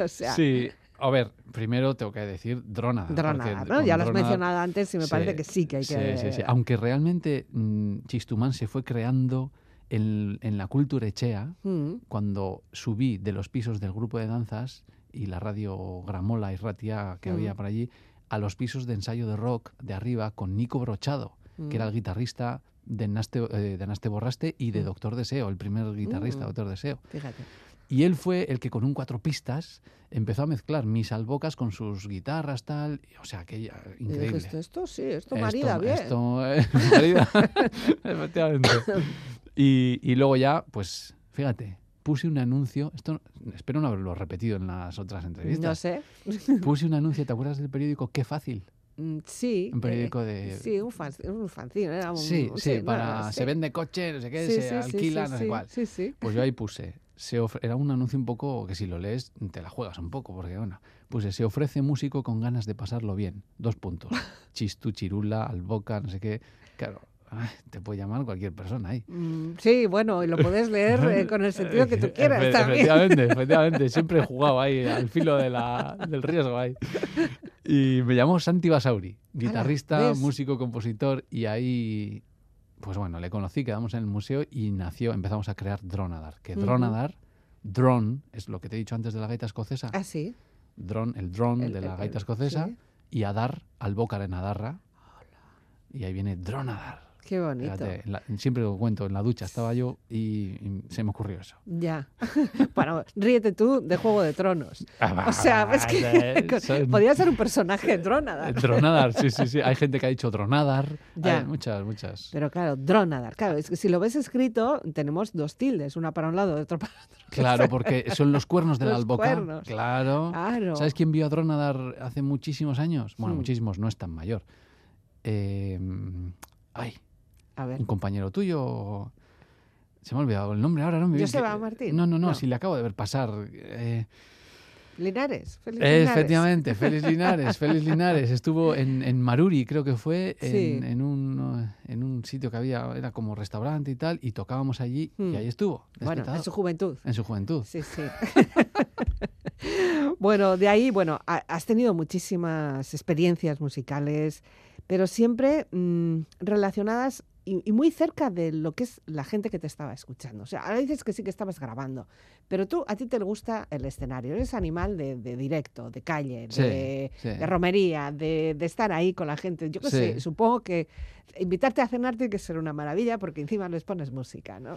S1: O sea,
S2: Sí, a ver, primero tengo que decir. Dronada, porque
S1: ¿no? Ya lo has mencionado antes y me
S2: Sí,
S1: parece que sí que hay
S2: sí,
S1: que...
S2: sí, sí. Aunque realmente mm, Chistumán se fue creando en, en la cultura echea,
S1: Mm,
S2: cuando subí de los pisos del grupo de danzas y la radio Gramola y Ratia que
S1: Mm.
S2: había por allí, a los pisos de ensayo de rock de arriba con Nico Brochado, que era
S1: Mm.
S2: el guitarrista de Naste, eh, de Naste Borraste y de
S1: Mm.
S2: Doctor Deseo, el primer guitarrista
S1: Mm.
S2: Doctor Deseo.
S1: Fíjate.
S2: Y él fue el que con un cuatro pistas empezó a mezclar mis albocas con sus guitarras, tal. O sea,
S1: Y
S2: increíble.
S1: dijiste, esto sí, esto marida bien.
S2: Esto, eh, marida. Efectivamente. Y, y luego ya, pues, fíjate, puse un anuncio. Esto espero no haberlo repetido en las otras
S1: no
S2: entrevistas.
S1: sé.
S2: Puse un anuncio, ¿te acuerdas del periódico Qué fácil?
S1: Mm, Sí.
S2: Un
S1: eh,
S2: periódico de.
S1: Sí, un, fan, un fanzine. Era un,
S2: Sí, sí,
S1: no,
S2: para. Se vende coche, no sé qué,
S1: Sí,
S2: se
S1: sí,
S2: alquila, no sé cuál.
S1: Sí, sí.
S2: Pues yo ahí puse. Se ofre- Era un anuncio un poco que si lo lees te la juegas un poco, porque bueno, puse, se ofrece músico con ganas de pasarlo bien. Dos puntos. Chistu, chirula, alboca, no sé qué. Claro, ay, te puede llamar cualquier persona ahí.
S1: Mm, Sí, bueno, y lo puedes leer eh, con el sentido que tú quieras
S2: Efe-
S1: también.
S2: Efectivamente, efectivamente. Siempre he jugado ahí al filo de la- del riesgo ahí. Y me llamó Santi Basauri, guitarrista, músico, compositor, y ahí, pues bueno, le conocí, quedamos en el museo y nació, empezamos a crear Dronadar. Que. Dronadar, drone, es lo que te he dicho antes de la gaita escocesa,
S1: Ah, sí.
S2: drone, el drone
S1: El-
S2: de la gaita
S1: el-
S2: escocesa,
S1: sí.
S2: y Adar, albócar en Adarra, y ahí viene Dronadar.
S1: Qué bonito.
S2: Fíjate, en la- siempre lo cuento, en la ducha estaba yo y, y se me ocurrió eso.
S1: Ya. bueno, ríete tú de Juego de Tronos.
S2: Ah,
S1: O sea, es que
S2: Son-
S1: podía ser un personaje Dronadar.
S2: Eh, Dronadar, sí, sí, sí. Hay gente que ha dicho Dronadar.
S1: Ya.
S2: Hay muchas, muchas.
S1: Pero claro, Dronadar. Claro, es que si lo ves escrito, tenemos dos tildes, una para un lado y otra para otro.
S2: Claro, porque son los cuernos de la
S1: Los
S2: alboca.
S1: cuernos.
S2: Claro.
S1: Claro.
S2: ¿Sabes quién vio a Dronadar hace muchísimos años? Bueno,
S1: Hmm.
S2: muchísimos, no es tan mayor. Eh, ay,
S1: A ver.
S2: un compañero tuyo. Se me ha olvidado el nombre ahora, ¿no? Me
S1: Joseba
S2: que-
S1: Martín.
S2: No, no, no,
S1: No.
S2: si le acabo de ver pasar. Eh,
S1: Linares. Félix Linares.
S2: Efectivamente, Félix Linares, Félix Linares estuvo en, en Maruri, creo que fue, en,
S1: Sí.
S2: en un, eh, en un sitio que había, era como restaurante y tal, y tocábamos allí
S1: Hmm.
S2: y ahí estuvo.
S1: Bueno, en su juventud.
S2: en su juventud.
S1: Sí, sí. bueno, de ahí, bueno, ha- has tenido muchísimas experiencias musicales, pero siempre mm, relacionadas y, y muy cerca de lo que es la gente que te estaba escuchando. O sea, ahora dices que sí que estabas grabando, pero tú, a ti te gusta el escenario, eres animal de, de directo, de calle,
S2: Sí,
S1: de,
S2: sí.
S1: de romería, de, de estar ahí con la gente. Yo qué
S2: Sí.
S1: sé, supongo que invitarte a cenar tiene que ser una maravilla porque encima les pones música, ¿no?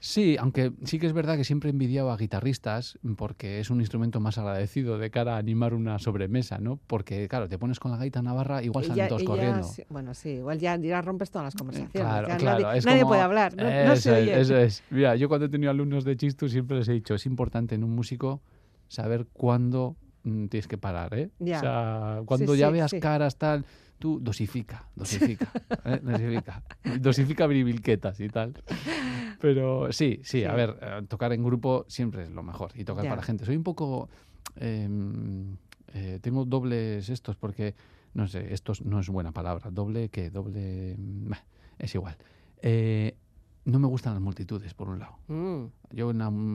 S2: Sí, aunque sí que es verdad que siempre he envidiado a guitarristas porque es un instrumento más agradecido de cara a animar una sobremesa, ¿no? Porque, claro, te pones con la gaita navarra, igual salen
S1: ya-
S2: todos
S1: ya
S2: corriendo.
S1: bueno, sí, igual ya, ya rompes todas las conversaciones.
S2: Claro,
S1: ya
S2: claro.
S1: nadie
S2: es
S1: nadie
S2: como-
S1: puede hablar, no, se
S2: es,
S1: oye.
S2: eso es. Mira, yo cuando he tenido alumnos de Chistu siempre les he dicho, es importante en un músico saber cuándo tienes que parar, ¿eh?
S1: Ya.
S2: O sea, cuando
S1: Sí,
S2: ya
S1: sí,
S2: veas
S1: sí.
S2: caras tal, tú dosifica, dosifica, ¿eh? dosifica. Dosifica bribilquetas y tal. Pero sí, sí, a ver, eh, tocar en grupo siempre es lo mejor y tocar
S1: Ya.
S2: para gente. Soy un poco... em, eh, tengo dobles estos porque, no sé, estos no es buena palabra. Doble, ¿qué? Doble... mm, bah, es igual. Eh, no me gustan las multitudes, por un lado.
S1: Mm,
S2: Yo,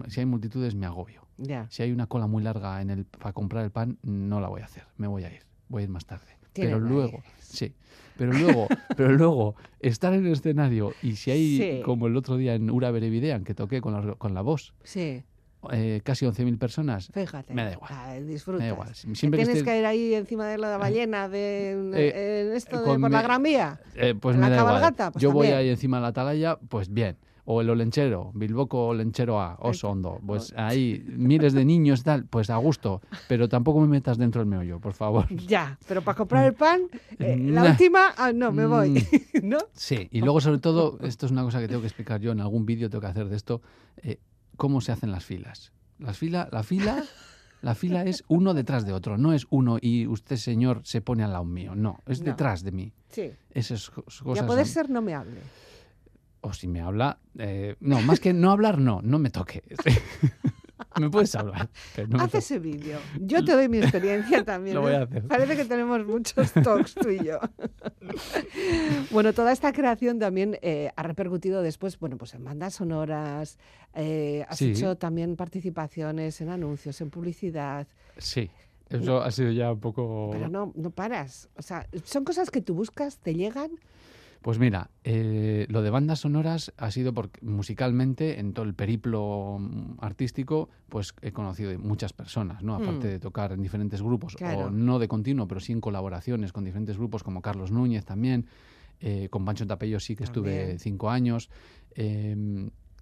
S2: si hay multitudes, me agobio. Si hay una cola muy larga en el, para comprar el pan, no la voy a hacer. Me voy a ir. Voy a ir más tarde. Pero luego, sí. Pero luego, pero luego, estar en el escenario y si hay,
S1: Sí.
S2: como el otro día en Ura Berevidean, que toqué con la, con la voz,
S1: Sí,
S2: eh, casi 11.000 personas,
S1: fíjate.
S2: Me da igual.
S1: Ah, disfrutas.
S2: me da igual.
S1: Que
S2: Siempre que
S1: tienes ir ahí encima de la ballena de
S2: Eh,
S1: en esto de por la Gran Vía.
S2: Eh, pues
S1: ¿La
S2: me da igual.
S1: cabalgata? Pues
S2: Yo voy ahí encima de la atalaya, pues bien. O el Olenchero, Bilboco Olenchero A, Oso Hondo. Pues ahí miles de niños tal, pues a gusto. Pero tampoco me metas dentro del meollo, por favor.
S1: Ya, pero para comprar el pan, eh, la última, ah, no, me voy. ¿No?
S2: Sí, y luego sobre todo, esto es una cosa que tengo que explicar yo en algún vídeo, tengo que hacer de esto, eh, cómo se hacen las filas. Las fila, la fila, la fila es uno detrás de otro, no es uno y usted señor se pone al lado mío, no, es
S1: No.
S2: detrás de mí.
S1: Sí.
S2: Esas
S1: Y
S2: cosas.
S1: a poder
S2: son-
S1: ser no me hable.
S2: O si me habla, eh, no, más que no hablar, no, no me toque. me puedes pero no
S1: Haz ese vídeo. Yo te doy mi experiencia también.
S2: Lo voy
S1: ¿eh?
S2: a hacer.
S1: Parece que tenemos muchos talks tú y yo. bueno, toda esta creación también eh, ha repercutido después, bueno, pues en bandas sonoras, eh, has
S2: Sí.
S1: hecho también participaciones en anuncios, en publicidad,
S2: Sí, eso ha sido ya un poco...
S1: pero no, no paras. O sea, son cosas que tú buscas, te llegan.
S2: Pues mira, eh, lo de bandas sonoras ha sido porque musicalmente, en todo el periplo mm, artístico, pues he conocido muchas personas, ¿no? Aparte
S1: Mm.
S2: de tocar en diferentes grupos,
S1: Claro.
S2: o no de continuo, pero sí en colaboraciones con diferentes grupos como Carlos Núñez también. Eh, con Pancho Tapello sí que estuve cinco años. Eh,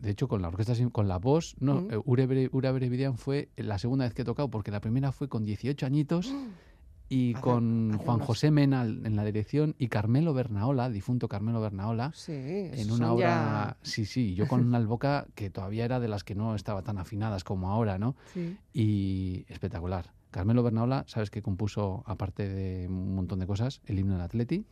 S2: de hecho, con la orquesta, con la voz, no,
S1: Mm.
S2: eh, Ure, Brevidian fue la segunda vez que he tocado, porque la primera fue con 18 añitos y
S1: Hace-
S2: con
S1: hace
S2: Juan
S1: unos-
S2: José Mena en la dirección y Carmelo Bernaola, difunto Carmelo Bernaola,
S1: Sí,
S2: en una obra,
S1: ya-
S2: sí, sí, yo con una alboca que todavía era de las que no estaba tan afinadas como ahora, ¿no?
S1: Sí.
S2: Y espectacular. Carmelo Bernaola, sabes que compuso, aparte de un montón de cosas, el himno del Atleti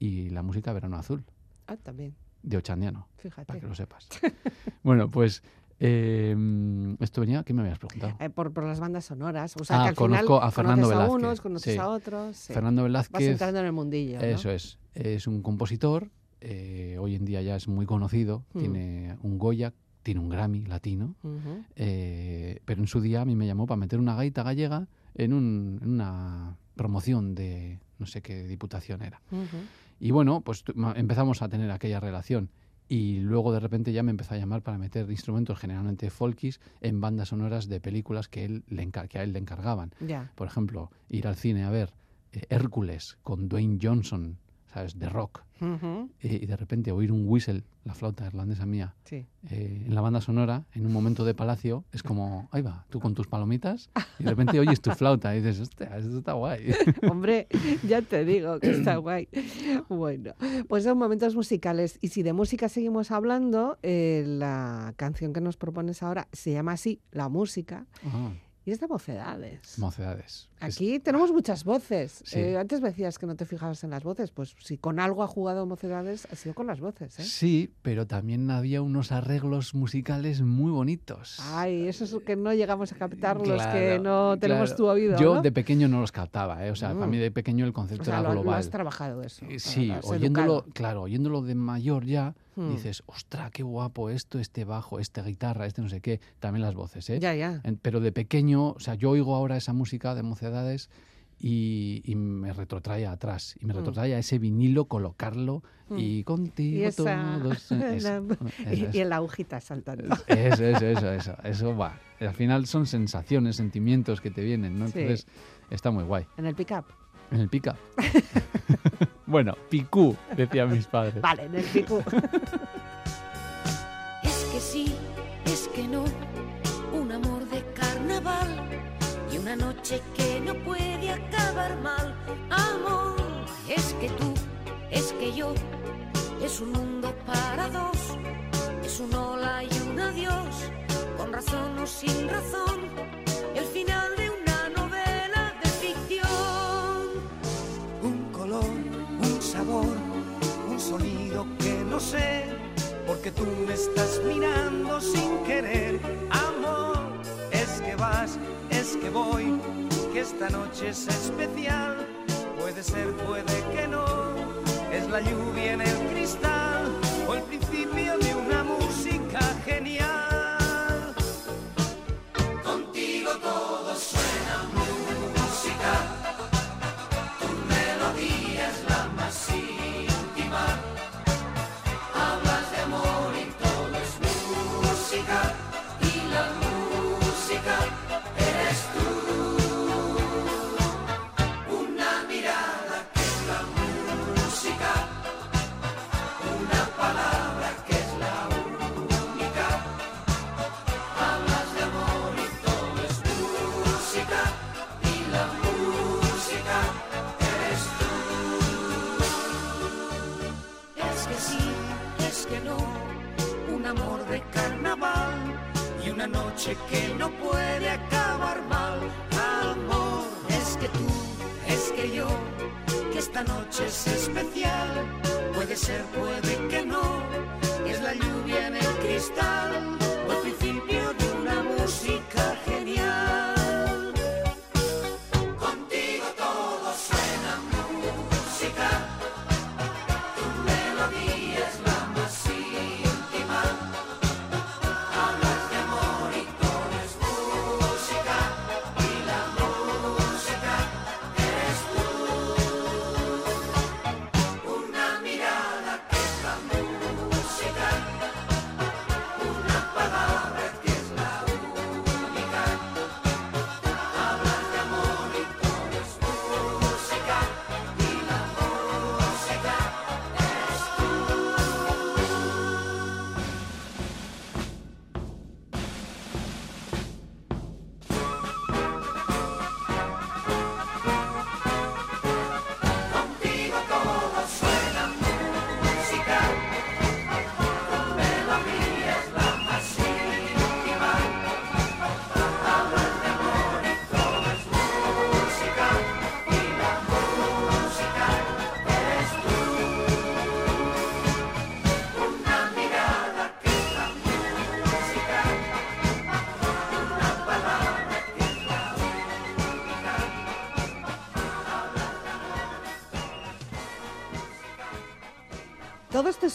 S2: y la música Verano Azul,
S1: Ah, también,
S2: de Ochandiano, para
S1: fíjate.
S2: que lo sepas. bueno, pues eh, esto venía, ¿qué me habías preguntado?
S1: Eh, por, por las bandas sonoras. O sea,
S2: Ah,
S1: que al
S2: conozco
S1: final
S2: a Fernando
S1: conoces a
S2: Velázquez,
S1: unos, conoces
S2: sí.
S1: a otros. sí.
S2: Fernando
S1: Vas
S2: Velázquez,
S1: entrando en el mundillo. ¿no?
S2: eso es, es un compositor, eh, hoy en día ya es muy conocido,
S1: Mm.
S2: tiene un Goya, tiene un Grammy latino. Eh, pero en su día a mí me llamó para meter una gaita gallega en, un- en una promoción de no sé qué diputación era. Y bueno, pues empezamos a tener aquella relación. Y luego de repente ya me empezó a llamar para meter instrumentos generalmente folkis en bandas sonoras de películas que, él le que a él le encargaban. Por ejemplo, ir al cine a ver eh, Hércules con Dwayne Johnson, ¿sabes? De rock. Eh, y de repente oír un whistle, la flauta irlandesa mía,
S1: Sí.
S2: eh, en la banda sonora, en un momento de palacio, es como, ahí va, tú con tus palomitas, y de repente oyes tu flauta y dices, hostia, esto está guay.
S1: Hombre, ya te digo que está guay. Bueno, pues son momentos musicales. Y si de música seguimos hablando, eh, la canción que nos propones ahora se llama así, La Música,
S2: Ah,
S1: y es de mocedades.
S2: mocedades. Es-
S1: Aquí tenemos muchas voces.
S2: Sí.
S1: Eh, antes decías que no te fijabas en las voces. Pues si con algo ha jugado mocedades, ha sido con las voces. ¿eh?
S2: Sí, pero también había unos arreglos musicales muy bonitos.
S1: Ay, eso es lo que no llegamos a captar los que no tenemos
S2: claro.
S1: tu oído.
S2: Yo
S1: ¿no?
S2: de pequeño no los captaba, ¿eh? o sea, para
S1: Mm.
S2: mí de pequeño el concepto
S1: O sea,
S2: era
S1: lo, lo
S2: global.
S1: has trabajado eso.
S2: Eh,
S1: lo
S2: Sí, oyéndolo,
S1: educado.
S2: claro, oyéndolo de mayor ya,
S1: Hmm.
S2: dices, ostra, qué guapo esto, este bajo, este guitarra, este no sé qué, también las voces, ¿eh?
S1: Ya, ya.
S2: Pero de pequeño, o sea, yo oigo ahora esa música de mocedades y, y me retrotrae atrás. Y me
S1: Mm.
S2: retrotrae a ese vinilo, colocarlo y contigo
S1: Y esa-
S2: todos. Eso,
S1: la-
S2: eso,
S1: y, y en la agujita saltando.
S2: eso, eso, eso, eso, eso va. Al final son sensaciones, sentimientos que te vienen, ¿no?
S1: Sí.
S2: Entonces está muy guay.
S1: En el pick-up.
S2: En el pica. bueno, picú, decían mis padres.
S1: Vale, en el pico.
S4: Es que sí, es que no, un amor de carnaval una noche que no puede acabar mal. Amor, es que tú, es que yo, es un mundo para dos, es un hola y un adiós, con razón o sin razón, el final de una novela de ficción.
S6: un color, un sabor, un sonido que no sé, porque tú me estás mirando sin querer. Amor, es que vas, que voy, que esta noche es especial. Puede ser, puede que no, es la lluvia en el cristal o el principio de una música genial. Carnaval y una noche que no puede acabar mal. Amor,
S4: es que tú,
S6: es que yo, que esta noche es especial. Puede ser, puede que no, es la lluvia en el cristal o el principio de una música genial.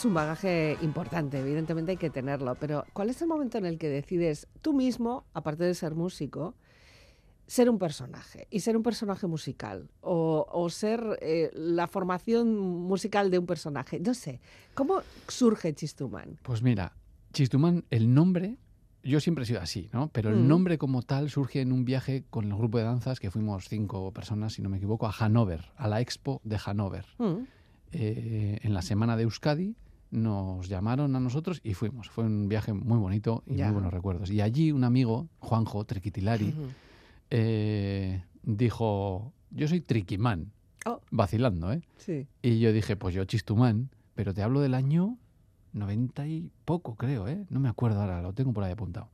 S6: Es
S1: un bagaje importante, evidentemente hay que tenerlo, pero ¿cuál es el momento en el que decides tú mismo, aparte de ser músico, ser un personaje y ser un personaje musical o, o ser eh, la formación musical de un personaje? No sé, ¿cómo surge Chistumán?
S2: Pues mira, Chistumán, el nombre, yo siempre he sido así, ¿no? Pero el
S1: Mm.
S2: nombre como tal surge en un viaje con el grupo de danzas, que fuimos cinco personas, si no me equivoco, a Hannover, a la Expo de Hannover.
S1: Mm,
S2: Eh, en la semana de Euskadi nos llamaron a nosotros y fuimos. Fue un viaje muy bonito y
S1: Ya.
S2: muy buenos recuerdos. Y allí un amigo, Juanjo Trequitilari,
S1: ujú.
S2: eh, dijo, yo soy Triquimán,
S1: Oh.
S2: vacilando, ¿eh?
S1: Sí.
S2: Y yo dije, pues yo Chistumán, pero te hablo del año 90 y poco, creo, ¿eh? No me acuerdo ahora, lo tengo por ahí apuntado.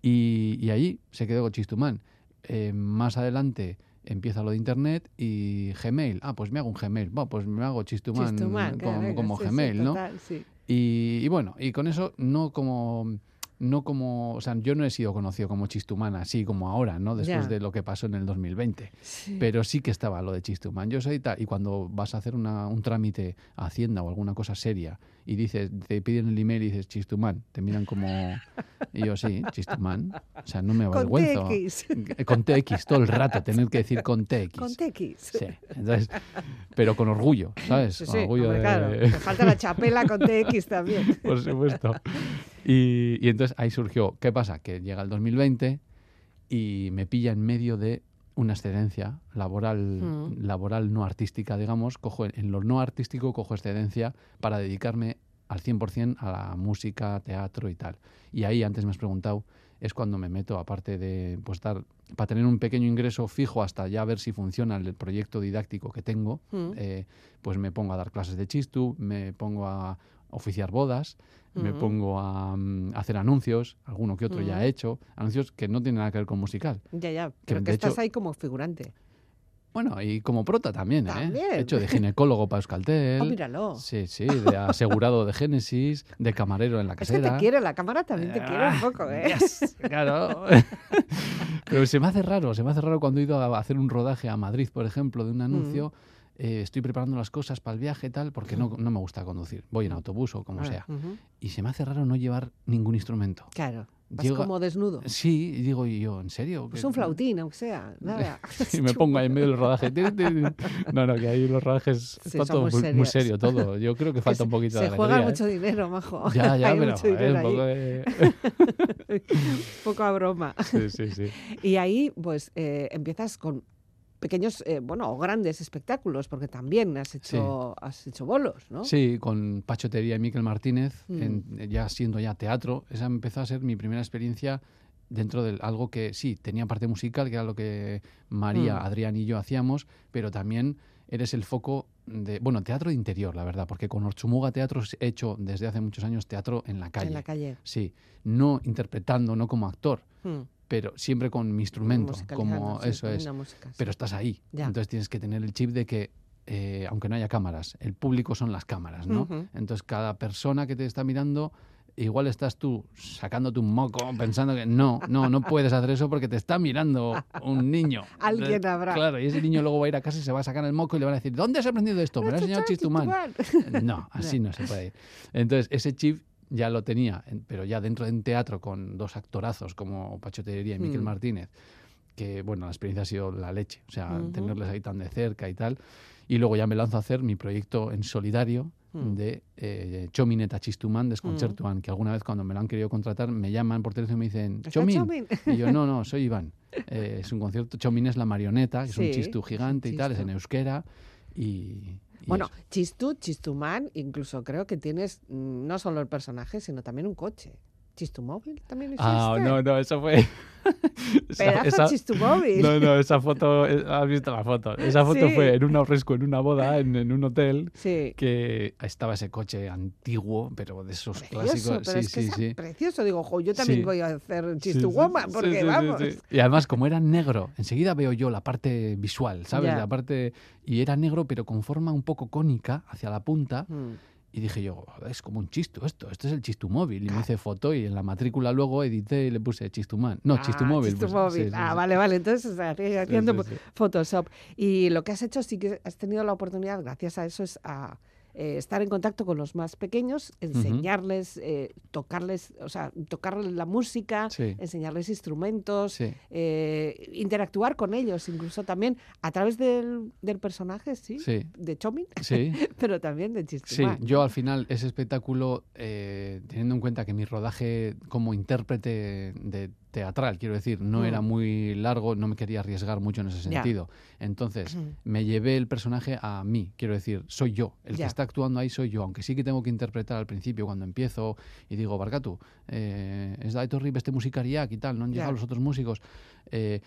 S2: Y, y ahí se quedó con Chistumán. Eh, más adelante empieza lo de Internet y Gmail. Ah, pues me hago un Gmail. Bueno, pues me hago Chistumán, como, como
S1: sí, sí,
S2: Gmail, ¿no?
S1: total, sí.
S2: Y, y bueno, y con eso no como no como, o sea, yo no he sido conocido como Chistumán así como ahora, ¿no? Después
S1: Ya.
S2: de lo que pasó en el 2020.
S1: Sí.
S2: Pero sí que estaba lo de Chistumán. Yo soy tal. Y cuando vas a hacer una- un trámite a Hacienda o alguna cosa seria y dices, te piden el email y dices Chistumán, te miran como. Y yo, sí, Chistumán. O sea, no me
S1: Con
S2: avergüenzo.
S1: TX.
S2: Eh, Con TX, todo el rato, tener que decir con TX.
S1: Con TX.
S2: Sí, entonces, pero con orgullo, ¿sabes?
S1: Sí,
S2: Con orgullo
S1: hombre,
S2: de...
S1: claro. Te falta la chapela con TX también.
S2: Por supuesto. Y, y entonces ahí surgió, ¿qué pasa? Que llega el 2020 y me pilla en medio de una excedencia laboral,
S1: Mm.
S2: laboral no artística, digamos. Cojo en, en lo no artístico cojo excedencia para dedicarme al 100% a la música, teatro y tal. Y ahí, antes me has preguntado, es cuando me meto, aparte de pues, dar, para tener un pequeño ingreso fijo hasta ya ver si funciona el proyecto didáctico que tengo,
S1: Mm.
S2: eh, pues me pongo a dar clases de chistu, me pongo a oficiar bodas, me pongo a mm, hacer anuncios, alguno que otro ya he hecho, anuncios que no tienen nada que ver con musical.
S1: Ya, ya.
S2: Que,
S1: Pero que, estás
S2: hecho-
S1: ahí como figurante.
S2: Bueno, y como prota también, ¿eh?
S1: También.
S2: He hecho de ginecólogo para Euskaltel.
S1: Oh, míralo.
S2: Sí, sí, de asegurado de Génesis, de camarero en la
S1: Es que
S2: casera.
S1: te quiere, la cámara también te quiere un
S2: Ah,
S1: poco, ¿eh?
S2: yes, claro. Pero se me hace raro, se me hace raro cuando he ido a hacer un rodaje a Madrid, por ejemplo, de un anuncio. Eh, estoy preparando las cosas para el viaje y tal, porque no, no me gusta conducir. Voy en autobús o como
S1: Ah,
S2: sea. Y se me hace raro no llevar ningún instrumento.
S1: Claro. Vas como desnudo.
S2: Sí, y digo, ¿y yo, en serio?
S1: Pues
S2: ¿Qué-
S1: un flautín, aunque sea. Nada.
S2: Y me pongo ahí en medio del rodaje. No, no, que ahí los rodajes
S1: Sí,
S2: está todo
S1: muy
S2: serio todo. Yo creo que falta
S1: se-
S2: un poquito
S1: Se
S2: de
S1: juega
S2: alegría, ¿eh?
S1: mucho dinero, majo.
S2: Ya, ya,
S1: Hay
S2: pero
S1: mucho
S2: joder, un poco de...
S1: Poco a broma.
S2: Sí, sí, sí.
S1: Y ahí, pues, eh, empiezas con pequeños, eh, bueno, o grandes espectáculos, porque también has hecho, has hecho bolos, ¿no?
S2: Sí, con Pachotería y Miquel Martínez,
S1: Mm.
S2: en- ya siendo ya teatro, esa empezó a ser mi primera experiencia dentro de algo que sí, tenía parte musical, que era lo que María,
S1: Mm.
S2: Adrián y yo hacíamos, pero también eres el foco de, bueno, teatro de interior, la verdad, porque con Orchumuga Teatro he hecho desde hace muchos años teatro en la calle.
S1: En la calle.
S2: Sí, no interpretando, no como actor,
S1: Mm.
S2: Pero siempre con mi instrumento, como eso es.
S1: música, sí.
S2: Pero estás ahí,
S1: Ya.
S2: entonces tienes que tener el chip de que eh, aunque no haya cámaras, el público son las cámaras, ¿no?
S1: Ujú.
S2: Entonces cada persona que te está mirando, igual estás tú sacándote un moco pensando que no, no, no puedes hacer eso porque te está mirando un niño.
S1: Alguien habrá.
S2: Claro, y ese niño luego va a ir a casa y se va a sacar el moco y le van a decir, ¿dónde has aprendido esto? Me lo ha enseñado Chistumán. No, así no se puede. Entonces, ese chip ya lo tenía, en- pero ya dentro de un teatro con dos actorazos como Pacho Tellería y Miquel
S1: Mm.
S2: Martínez, que bueno, la experiencia ha sido la leche, o sea,
S1: Ujú.
S2: tenerles ahí tan de cerca y tal. Y luego ya me lanzo a hacer mi proyecto en solidario
S1: Mm.
S2: de eh, Chomineta Chistumán Desconcertuan, que alguna vez cuando me lo han querido contratar me llaman por teléfono y me dicen,
S1: ¿Está
S2: Chomin.
S1: Chomin?
S2: Y yo, no, no, soy Iván. Eh, es un concierto, Chomin es la marioneta, que es
S1: Sí,
S2: un chistu gigante y tal, es en euskera. Y
S1: Bueno,
S2: eso.
S1: Chistu, Chistumán, incluso creo que tienes mm, no solo el personaje, sino también un coche. ¿Chistumóvil también hiciste?
S2: Ah, no, no, eso fue. esa- esa-
S1: Chistumóvil.
S2: No, no, esa foto, eh, has visto la foto. Esa foto
S1: Sí.
S2: fue en un ahorresco, en una boda, en, en un hotel,
S1: Sí.
S2: que estaba ese coche antiguo, pero de esos
S1: Precioso,
S2: clásicos.
S1: pero
S2: Sí,
S1: es que
S2: sí, sí.
S1: precioso. Digo, jo, yo también voy a hacer
S2: Sí,
S1: Chistu
S2: sí,
S1: Woman,
S2: sí,
S1: porque vamos.
S2: Y además, como era negro, enseguida veo yo la parte visual, ¿sabes?
S1: Ya.
S2: La parte. Y era negro, pero con forma un poco cónica hacia la punta.
S1: Mm.
S2: Y dije yo, es como un chistu esto, esto es el chistu móvil. Y me hice foto y en la matrícula luego edité y le puse chistumán. No,
S1: Ah,
S2: móvil.
S1: Chistu
S2: puse.
S1: móvil.
S2: Sí, sí,
S1: ah,
S2: sí.
S1: vale, vale. Entonces, o sea, haciendo
S2: sí, sí.
S1: Photoshop. Y lo que has hecho, sí que has tenido la oportunidad, gracias a eso, es a eh, estar en contacto con los más pequeños, enseñarles, eh, tocarles, o sea, tocarles la música,
S2: Sí.
S1: enseñarles instrumentos,
S2: Sí.
S1: eh, interactuar con ellos, incluso también a través del, del personaje, sí,
S2: Sí.
S1: de Chomin,
S2: Sí.
S1: pero también de
S2: Sí,
S1: Chistimán.
S2: yo al final ese espectáculo, eh, teniendo en cuenta que mi rodaje como intérprete de teatral, quiero decir, no
S1: Mm.
S2: era muy largo, no me quería arriesgar mucho en ese sentido. Entonces, me llevé el personaje a mí, quiero decir, soy yo, el que está actuando ahí soy yo, aunque sí que tengo que interpretar al principio cuando empiezo y digo, Barcatu, eh, es da etorri beste musikariak y tal, no han llegado los otros músicos. Eh,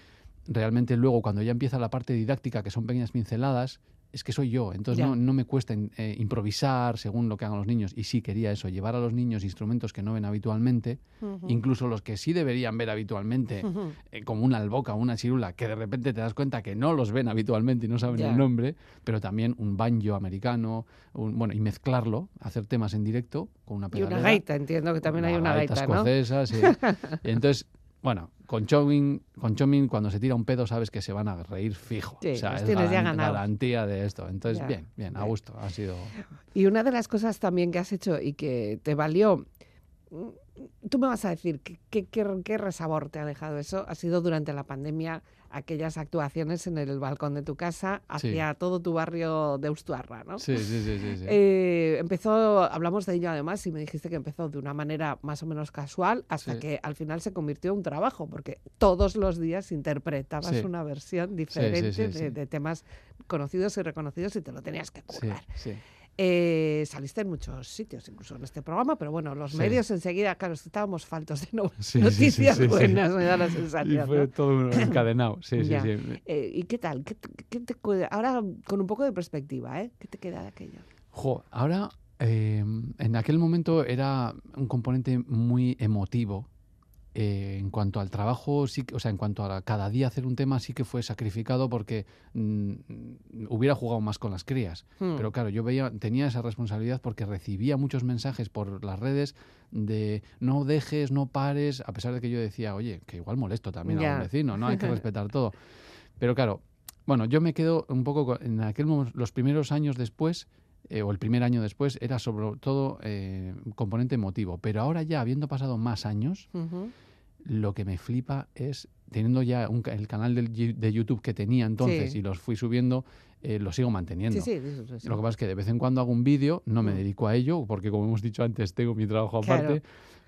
S2: realmente luego cuando ya empieza la parte didáctica, que son pequeñas pinceladas, es que soy yo, entonces no, no me cuesta eh, improvisar según lo que hagan los niños. Y sí quería eso, llevar a los niños instrumentos que no ven habitualmente, incluso los que sí deberían ver habitualmente, eh, como una alboca, una chirula, que de repente te das cuenta que no los ven habitualmente y no saben el nombre, pero también un banjo americano, un- bueno, y mezclarlo, hacer temas en directo con una
S1: Y una
S2: pedalera.
S1: gaita, entiendo que también hay una gaita, ¿no?
S2: escocesa, sí. Entonces, bueno, con Chomin, con Chomin, cuando se tira un pedo, sabes que se van a reír fijo.
S1: Sí,
S2: o sea, es
S1: ganados.
S2: garantía de esto. Entonces,
S1: Ya,
S2: bien, bien, a gusto. Ha sido.
S1: Y una de las cosas también que has hecho y que te valió, mm, tú me vas a decir, ¿qué, qué, qué- qué resabor te ha dejado eso? Ha sido durante la pandemia aquellas actuaciones en el balcón de tu casa
S2: Sí.
S1: hacia todo tu barrio de Ustuarra, ¿no?
S2: Sí, sí, sí, sí. sí.
S1: Eh, empezó, hablamos de ello además, y me dijiste que empezó de una manera más o menos casual hasta que al final se convirtió en un trabajo, porque todos los días interpretabas una versión diferente de, temas conocidos y reconocidos y te lo tenías que currar.
S2: sí.
S1: Eh, saliste en muchos sitios, incluso en este programa, pero bueno, los
S2: Sí.
S1: medios enseguida, claro, estábamos faltos de no-
S2: Sí,
S1: noticias
S2: sí,
S1: buenas, me da la
S2: Y
S1: sensación.
S2: fue
S1: ¿no?
S2: todo encadenado. Sí, sí,
S1: Ya.
S2: sí.
S1: Eh, ¿Y qué tal? ¿Qué, te- qué te cu- ahora con un poco de perspectiva, ¿eh? ¿Qué te queda de aquello?
S2: Jo, ahora, eh, en aquel momento era un componente muy emotivo. Eh, en cuanto al trabajo, sí, que- o sea, en cuanto a cada día hacer un tema, sí que fue sacrificado porque mm, hubiera jugado más con las crías.
S1: Hmm.
S2: Pero claro, yo veía, tenía esa responsabilidad porque recibía muchos mensajes por las redes de no dejes, no pares, a pesar de que yo decía, oye, que igual molesto también a un vecino, ¿no? Hay que respetar todo. Pero claro, bueno, yo me quedo un poco con- en aquel momento, los primeros años después, eh, o el primer año después, era sobre todo eh, componente emotivo. Pero ahora ya, habiendo pasado más años. Lo que me flipa es, teniendo ya un el canal Yi- de YouTube que tenía entonces
S1: Sí.
S2: y los fui subiendo, eh, lo sigo manteniendo.
S1: Sí, sí.
S2: Lo que pasa es que de vez en cuando hago un vídeo, no me
S1: Mm.
S2: dedico a ello, porque como hemos dicho antes, tengo mi trabajo
S1: Claro.
S2: aparte,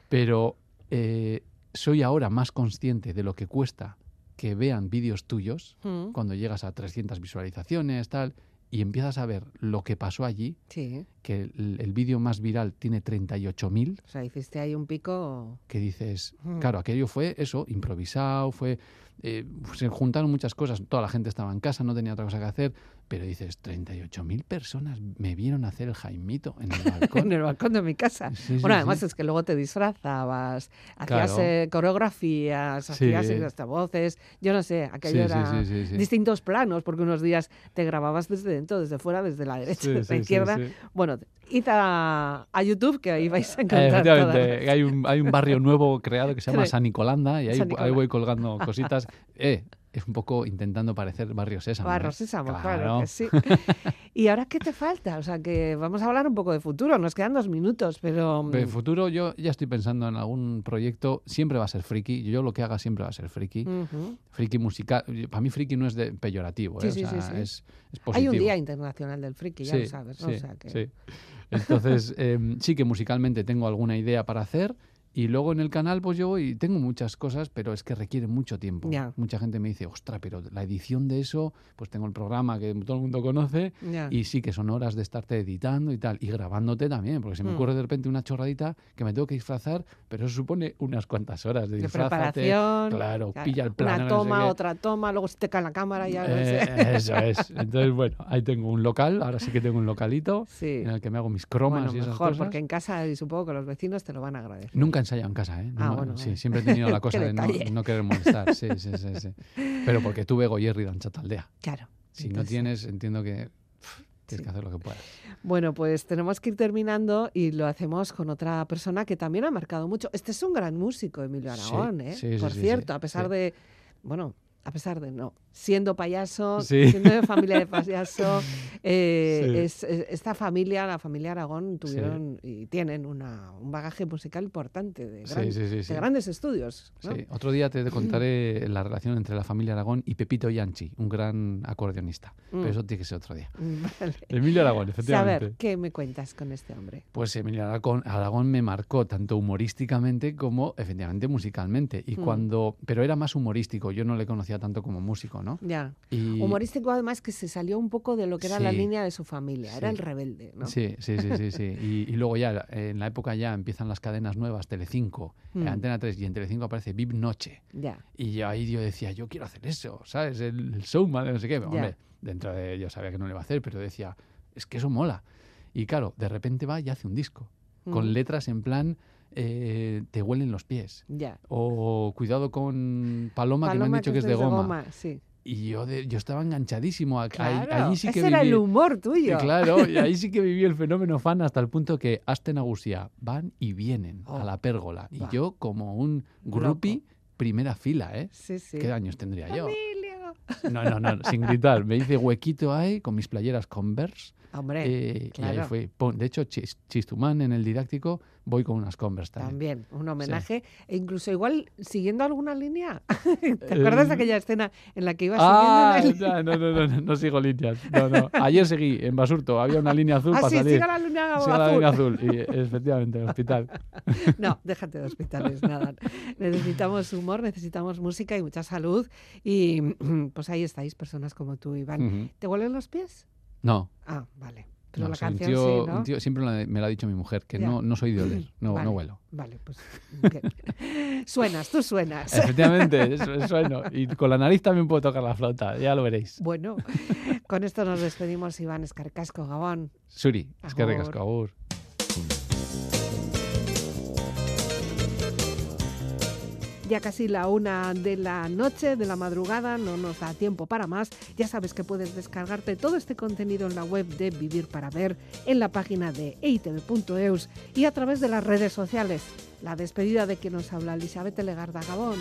S2: pero eh, soy ahora más consciente de lo que cuesta que vean vídeos tuyos
S1: Mm,
S2: cuando llegas a 300 visualizaciones, tal, y empiezas a ver lo que pasó allí,
S1: Sí,
S2: que el, el vídeo más viral tiene 38.000,
S1: o sea, hiciste ahí un pico.
S2: que dices,
S1: Mm.
S2: claro, aquello fue eso, improvisado, fue... eh, se juntaron muchas cosas, toda la gente estaba en casa, no tenía otra cosa que hacer, pero dices, 38.000 personas me vieron hacer el Jaimito en el balcón.
S1: En el balcón de mi casa.
S2: Sí, sí,
S1: bueno, además
S2: sí.
S1: es que luego te disfrazabas, hacías
S2: Claro.
S1: eh, coreografías, hacías hasta voces, yo no sé, aquello era distintos planos, porque unos días te grababas desde dentro, desde fuera, desde la derecha, desde la izquierda. Bueno, id a, a YouTube, que ahí vais a encontrar
S2: Efectivamente,
S1: todas.
S2: hay un, hay un barrio nuevo creado que se llama. San Nicolanda y ahí, ahí voy colgando cositas. Eh, es un poco intentando parecer Barrio Sésamo.
S1: Barro
S2: ¿eh?
S1: Sésamo, claro.
S2: Claro.
S1: que sí. ¿Y ahora qué te falta? O sea, que vamos a hablar un poco de futuro. Nos quedan dos minutos, pero... mm,
S2: De futuro yo ya estoy pensando en algún proyecto, siempre va a ser friki, yo lo que haga siempre va a ser friki, friki musical, para mí friki no es de peyorativo,
S1: Sí,
S2: ¿eh?
S1: sí,
S2: o sea,
S1: sí, sí.
S2: Es, es
S1: Hay un Día Internacional del Friki, ya lo sabes, ¿no?
S2: sí,
S1: o sea, que...
S2: Entonces, em, sí que musicalmente tengo alguna idea para hacer y luego en el canal pues yo voy, tengo muchas cosas, pero es que requiere mucho tiempo.
S1: Ya.
S2: Mucha gente me dice, ostra, pero la edición de eso, pues tengo el programa que todo el mundo conoce
S1: Ya.
S2: y sí que son horas de estarte editando y tal, y grabándote también, porque se me
S1: Mm.
S2: ocurre de repente una chorradita que me tengo que disfrazar, pero eso supone unas cuantas horas de
S1: de preparación.
S2: Claro,
S1: claro,
S2: pilla el plano.
S1: Una
S2: no sé
S1: toma, otra toma, luego se te cae la cámara y ya no
S2: Eh,
S1: sé.
S2: Eso es. Entonces, bueno, ahí tengo un local, ahora sí que tengo un localito
S1: Sí.
S2: en el que me hago mis cromas
S1: Bueno,
S2: y esas
S1: mejor,
S2: cosas.
S1: porque en casa y supongo que los vecinos te lo van a agradecer.
S2: Nunca ensayado en casa, ¿eh?
S1: Ah, bueno,
S2: sí, siempre he tenido la cosa de no, querer molestar. Sí, sí, sí, sí. Pero porque tuve Goyerri Taldea.
S1: Claro.
S2: Si no tienes, entiendo que pff, tienes
S1: Sí.
S2: que hacer lo que puedas.
S1: Bueno, pues tenemos que ir terminando y lo hacemos con otra persona que también ha marcado mucho. Este es un gran músico, Emilio Aragón, ¿eh?
S2: sí,
S1: Por cierto, a pesar de, bueno, a pesar de no, siendo payaso,
S2: Sí.
S1: siendo de familia de payaso. eh,
S2: Sí.
S1: es- es- esta familia, la familia Aragón, tuvieron y tienen una, un bagaje musical importante de, gran- grandes estudios.
S2: Otro día te contaré la relación entre la familia Aragón y Pepito Yanchi, un gran acordeonista.
S1: Mm.
S2: Pero eso tiene que ser otro día.
S1: Vale.
S2: Emilio Aragón,
S1: A
S2: efectivamente.
S1: ver, ¿qué me cuentas con este hombre?
S2: Pues Emilio Aragón, Aragón me marcó tanto humorísticamente como efectivamente musicalmente. Y
S1: Mm.
S2: cuando, pero era más humorístico, yo no le conocía tanto como músico, ¿no?
S1: Ya.
S2: Y,
S1: Humorístico además que se salió un poco de lo que era la línea de su familia, era el rebelde, ¿no?
S2: Sí, sí, sí, sí, sí. Y, y luego ya, en la época ya empiezan las cadenas nuevas, Telecinco, eh,
S1: Mm.
S2: Antena 3, y en Telecinco aparece Vip Noche.
S1: Ya.
S2: Y ahí yo decía, yo quiero hacer eso, ¿sabes? El, el showman, de no sé qué. Hombre, dentro de yo sabía que no le iba a hacer, pero decía, es que eso mola. Y claro, de repente va y hace un disco, con
S1: Mm.
S2: letras en plan, eh, te huelen los pies.
S1: Ya.
S2: O cuidado con Paloma, que me han dicho que es de goma.
S1: sí.
S2: Y yo, de- yo estaba enganchadísimo. a- ahí-
S1: Claro,
S2: allí sí que
S1: ese era el humor tuyo.
S2: claro, y ahí sí que viví el fenómeno fan hasta el punto que Asten Agusía van y vienen
S1: Oh,
S2: a la pérgola. Y
S1: va.
S2: yo, como un groupie, primera fila, ¿eh?
S1: Sí, sí.
S2: ¿Qué años tendría yo?
S1: Emilio.
S2: No, no, no, sin gritar. Me hice huequito ahí con mis playeras Converse.
S1: Hombre,
S2: eh, Y ahí
S1: claro.
S2: fue. pon- De hecho, Chis- Chistumán en el didáctico voy con unas Converse también.
S1: también, un homenaje. E incluso igual siguiendo alguna línea. ¿Te acuerdas de aquella escena en la que ibas
S2: Ah,
S1: siguiendo en el...
S2: ya, no, no, no, no, no sigo líneas. No, no. Ayer seguí en Basurto, había una línea azul
S1: Ah,
S2: para
S1: sí,
S2: salir.
S1: siga la línea
S2: Siga la
S1: azul.
S2: línea azul. Y efectivamente, en el hospital.
S1: No, déjate de hospitales, nada. Necesitamos humor, necesitamos música y mucha salud. Y pues ahí estáis, personas como tú, Iván.
S2: Ujú.
S1: ¿Te huelen los pies?
S2: No,
S1: Ah, vale. Pero
S2: no,
S1: la canción
S2: tío-
S1: sí,
S2: tío- siempre me lo ha dicho mi mujer, que no, no soy de oler, no,
S1: Vale,
S2: no huelo.
S1: Vale, pues. suenas, tú suenas.
S2: Efectivamente, bueno. Y con la nariz también puedo tocar la flauta, ya lo veréis.
S1: Bueno, con esto nos despedimos, Iván Escarcasco, Gabón.
S2: Suri, es que
S1: Ya casi la una de la noche, de la madrugada, no nos da tiempo para más. Ya sabes que puedes descargarte todo este contenido en la web de Vivir para Ver, en la página de eitv.eus y a través de las redes sociales. La despedida de quien nos habla Elizabeth Legarda Gabón.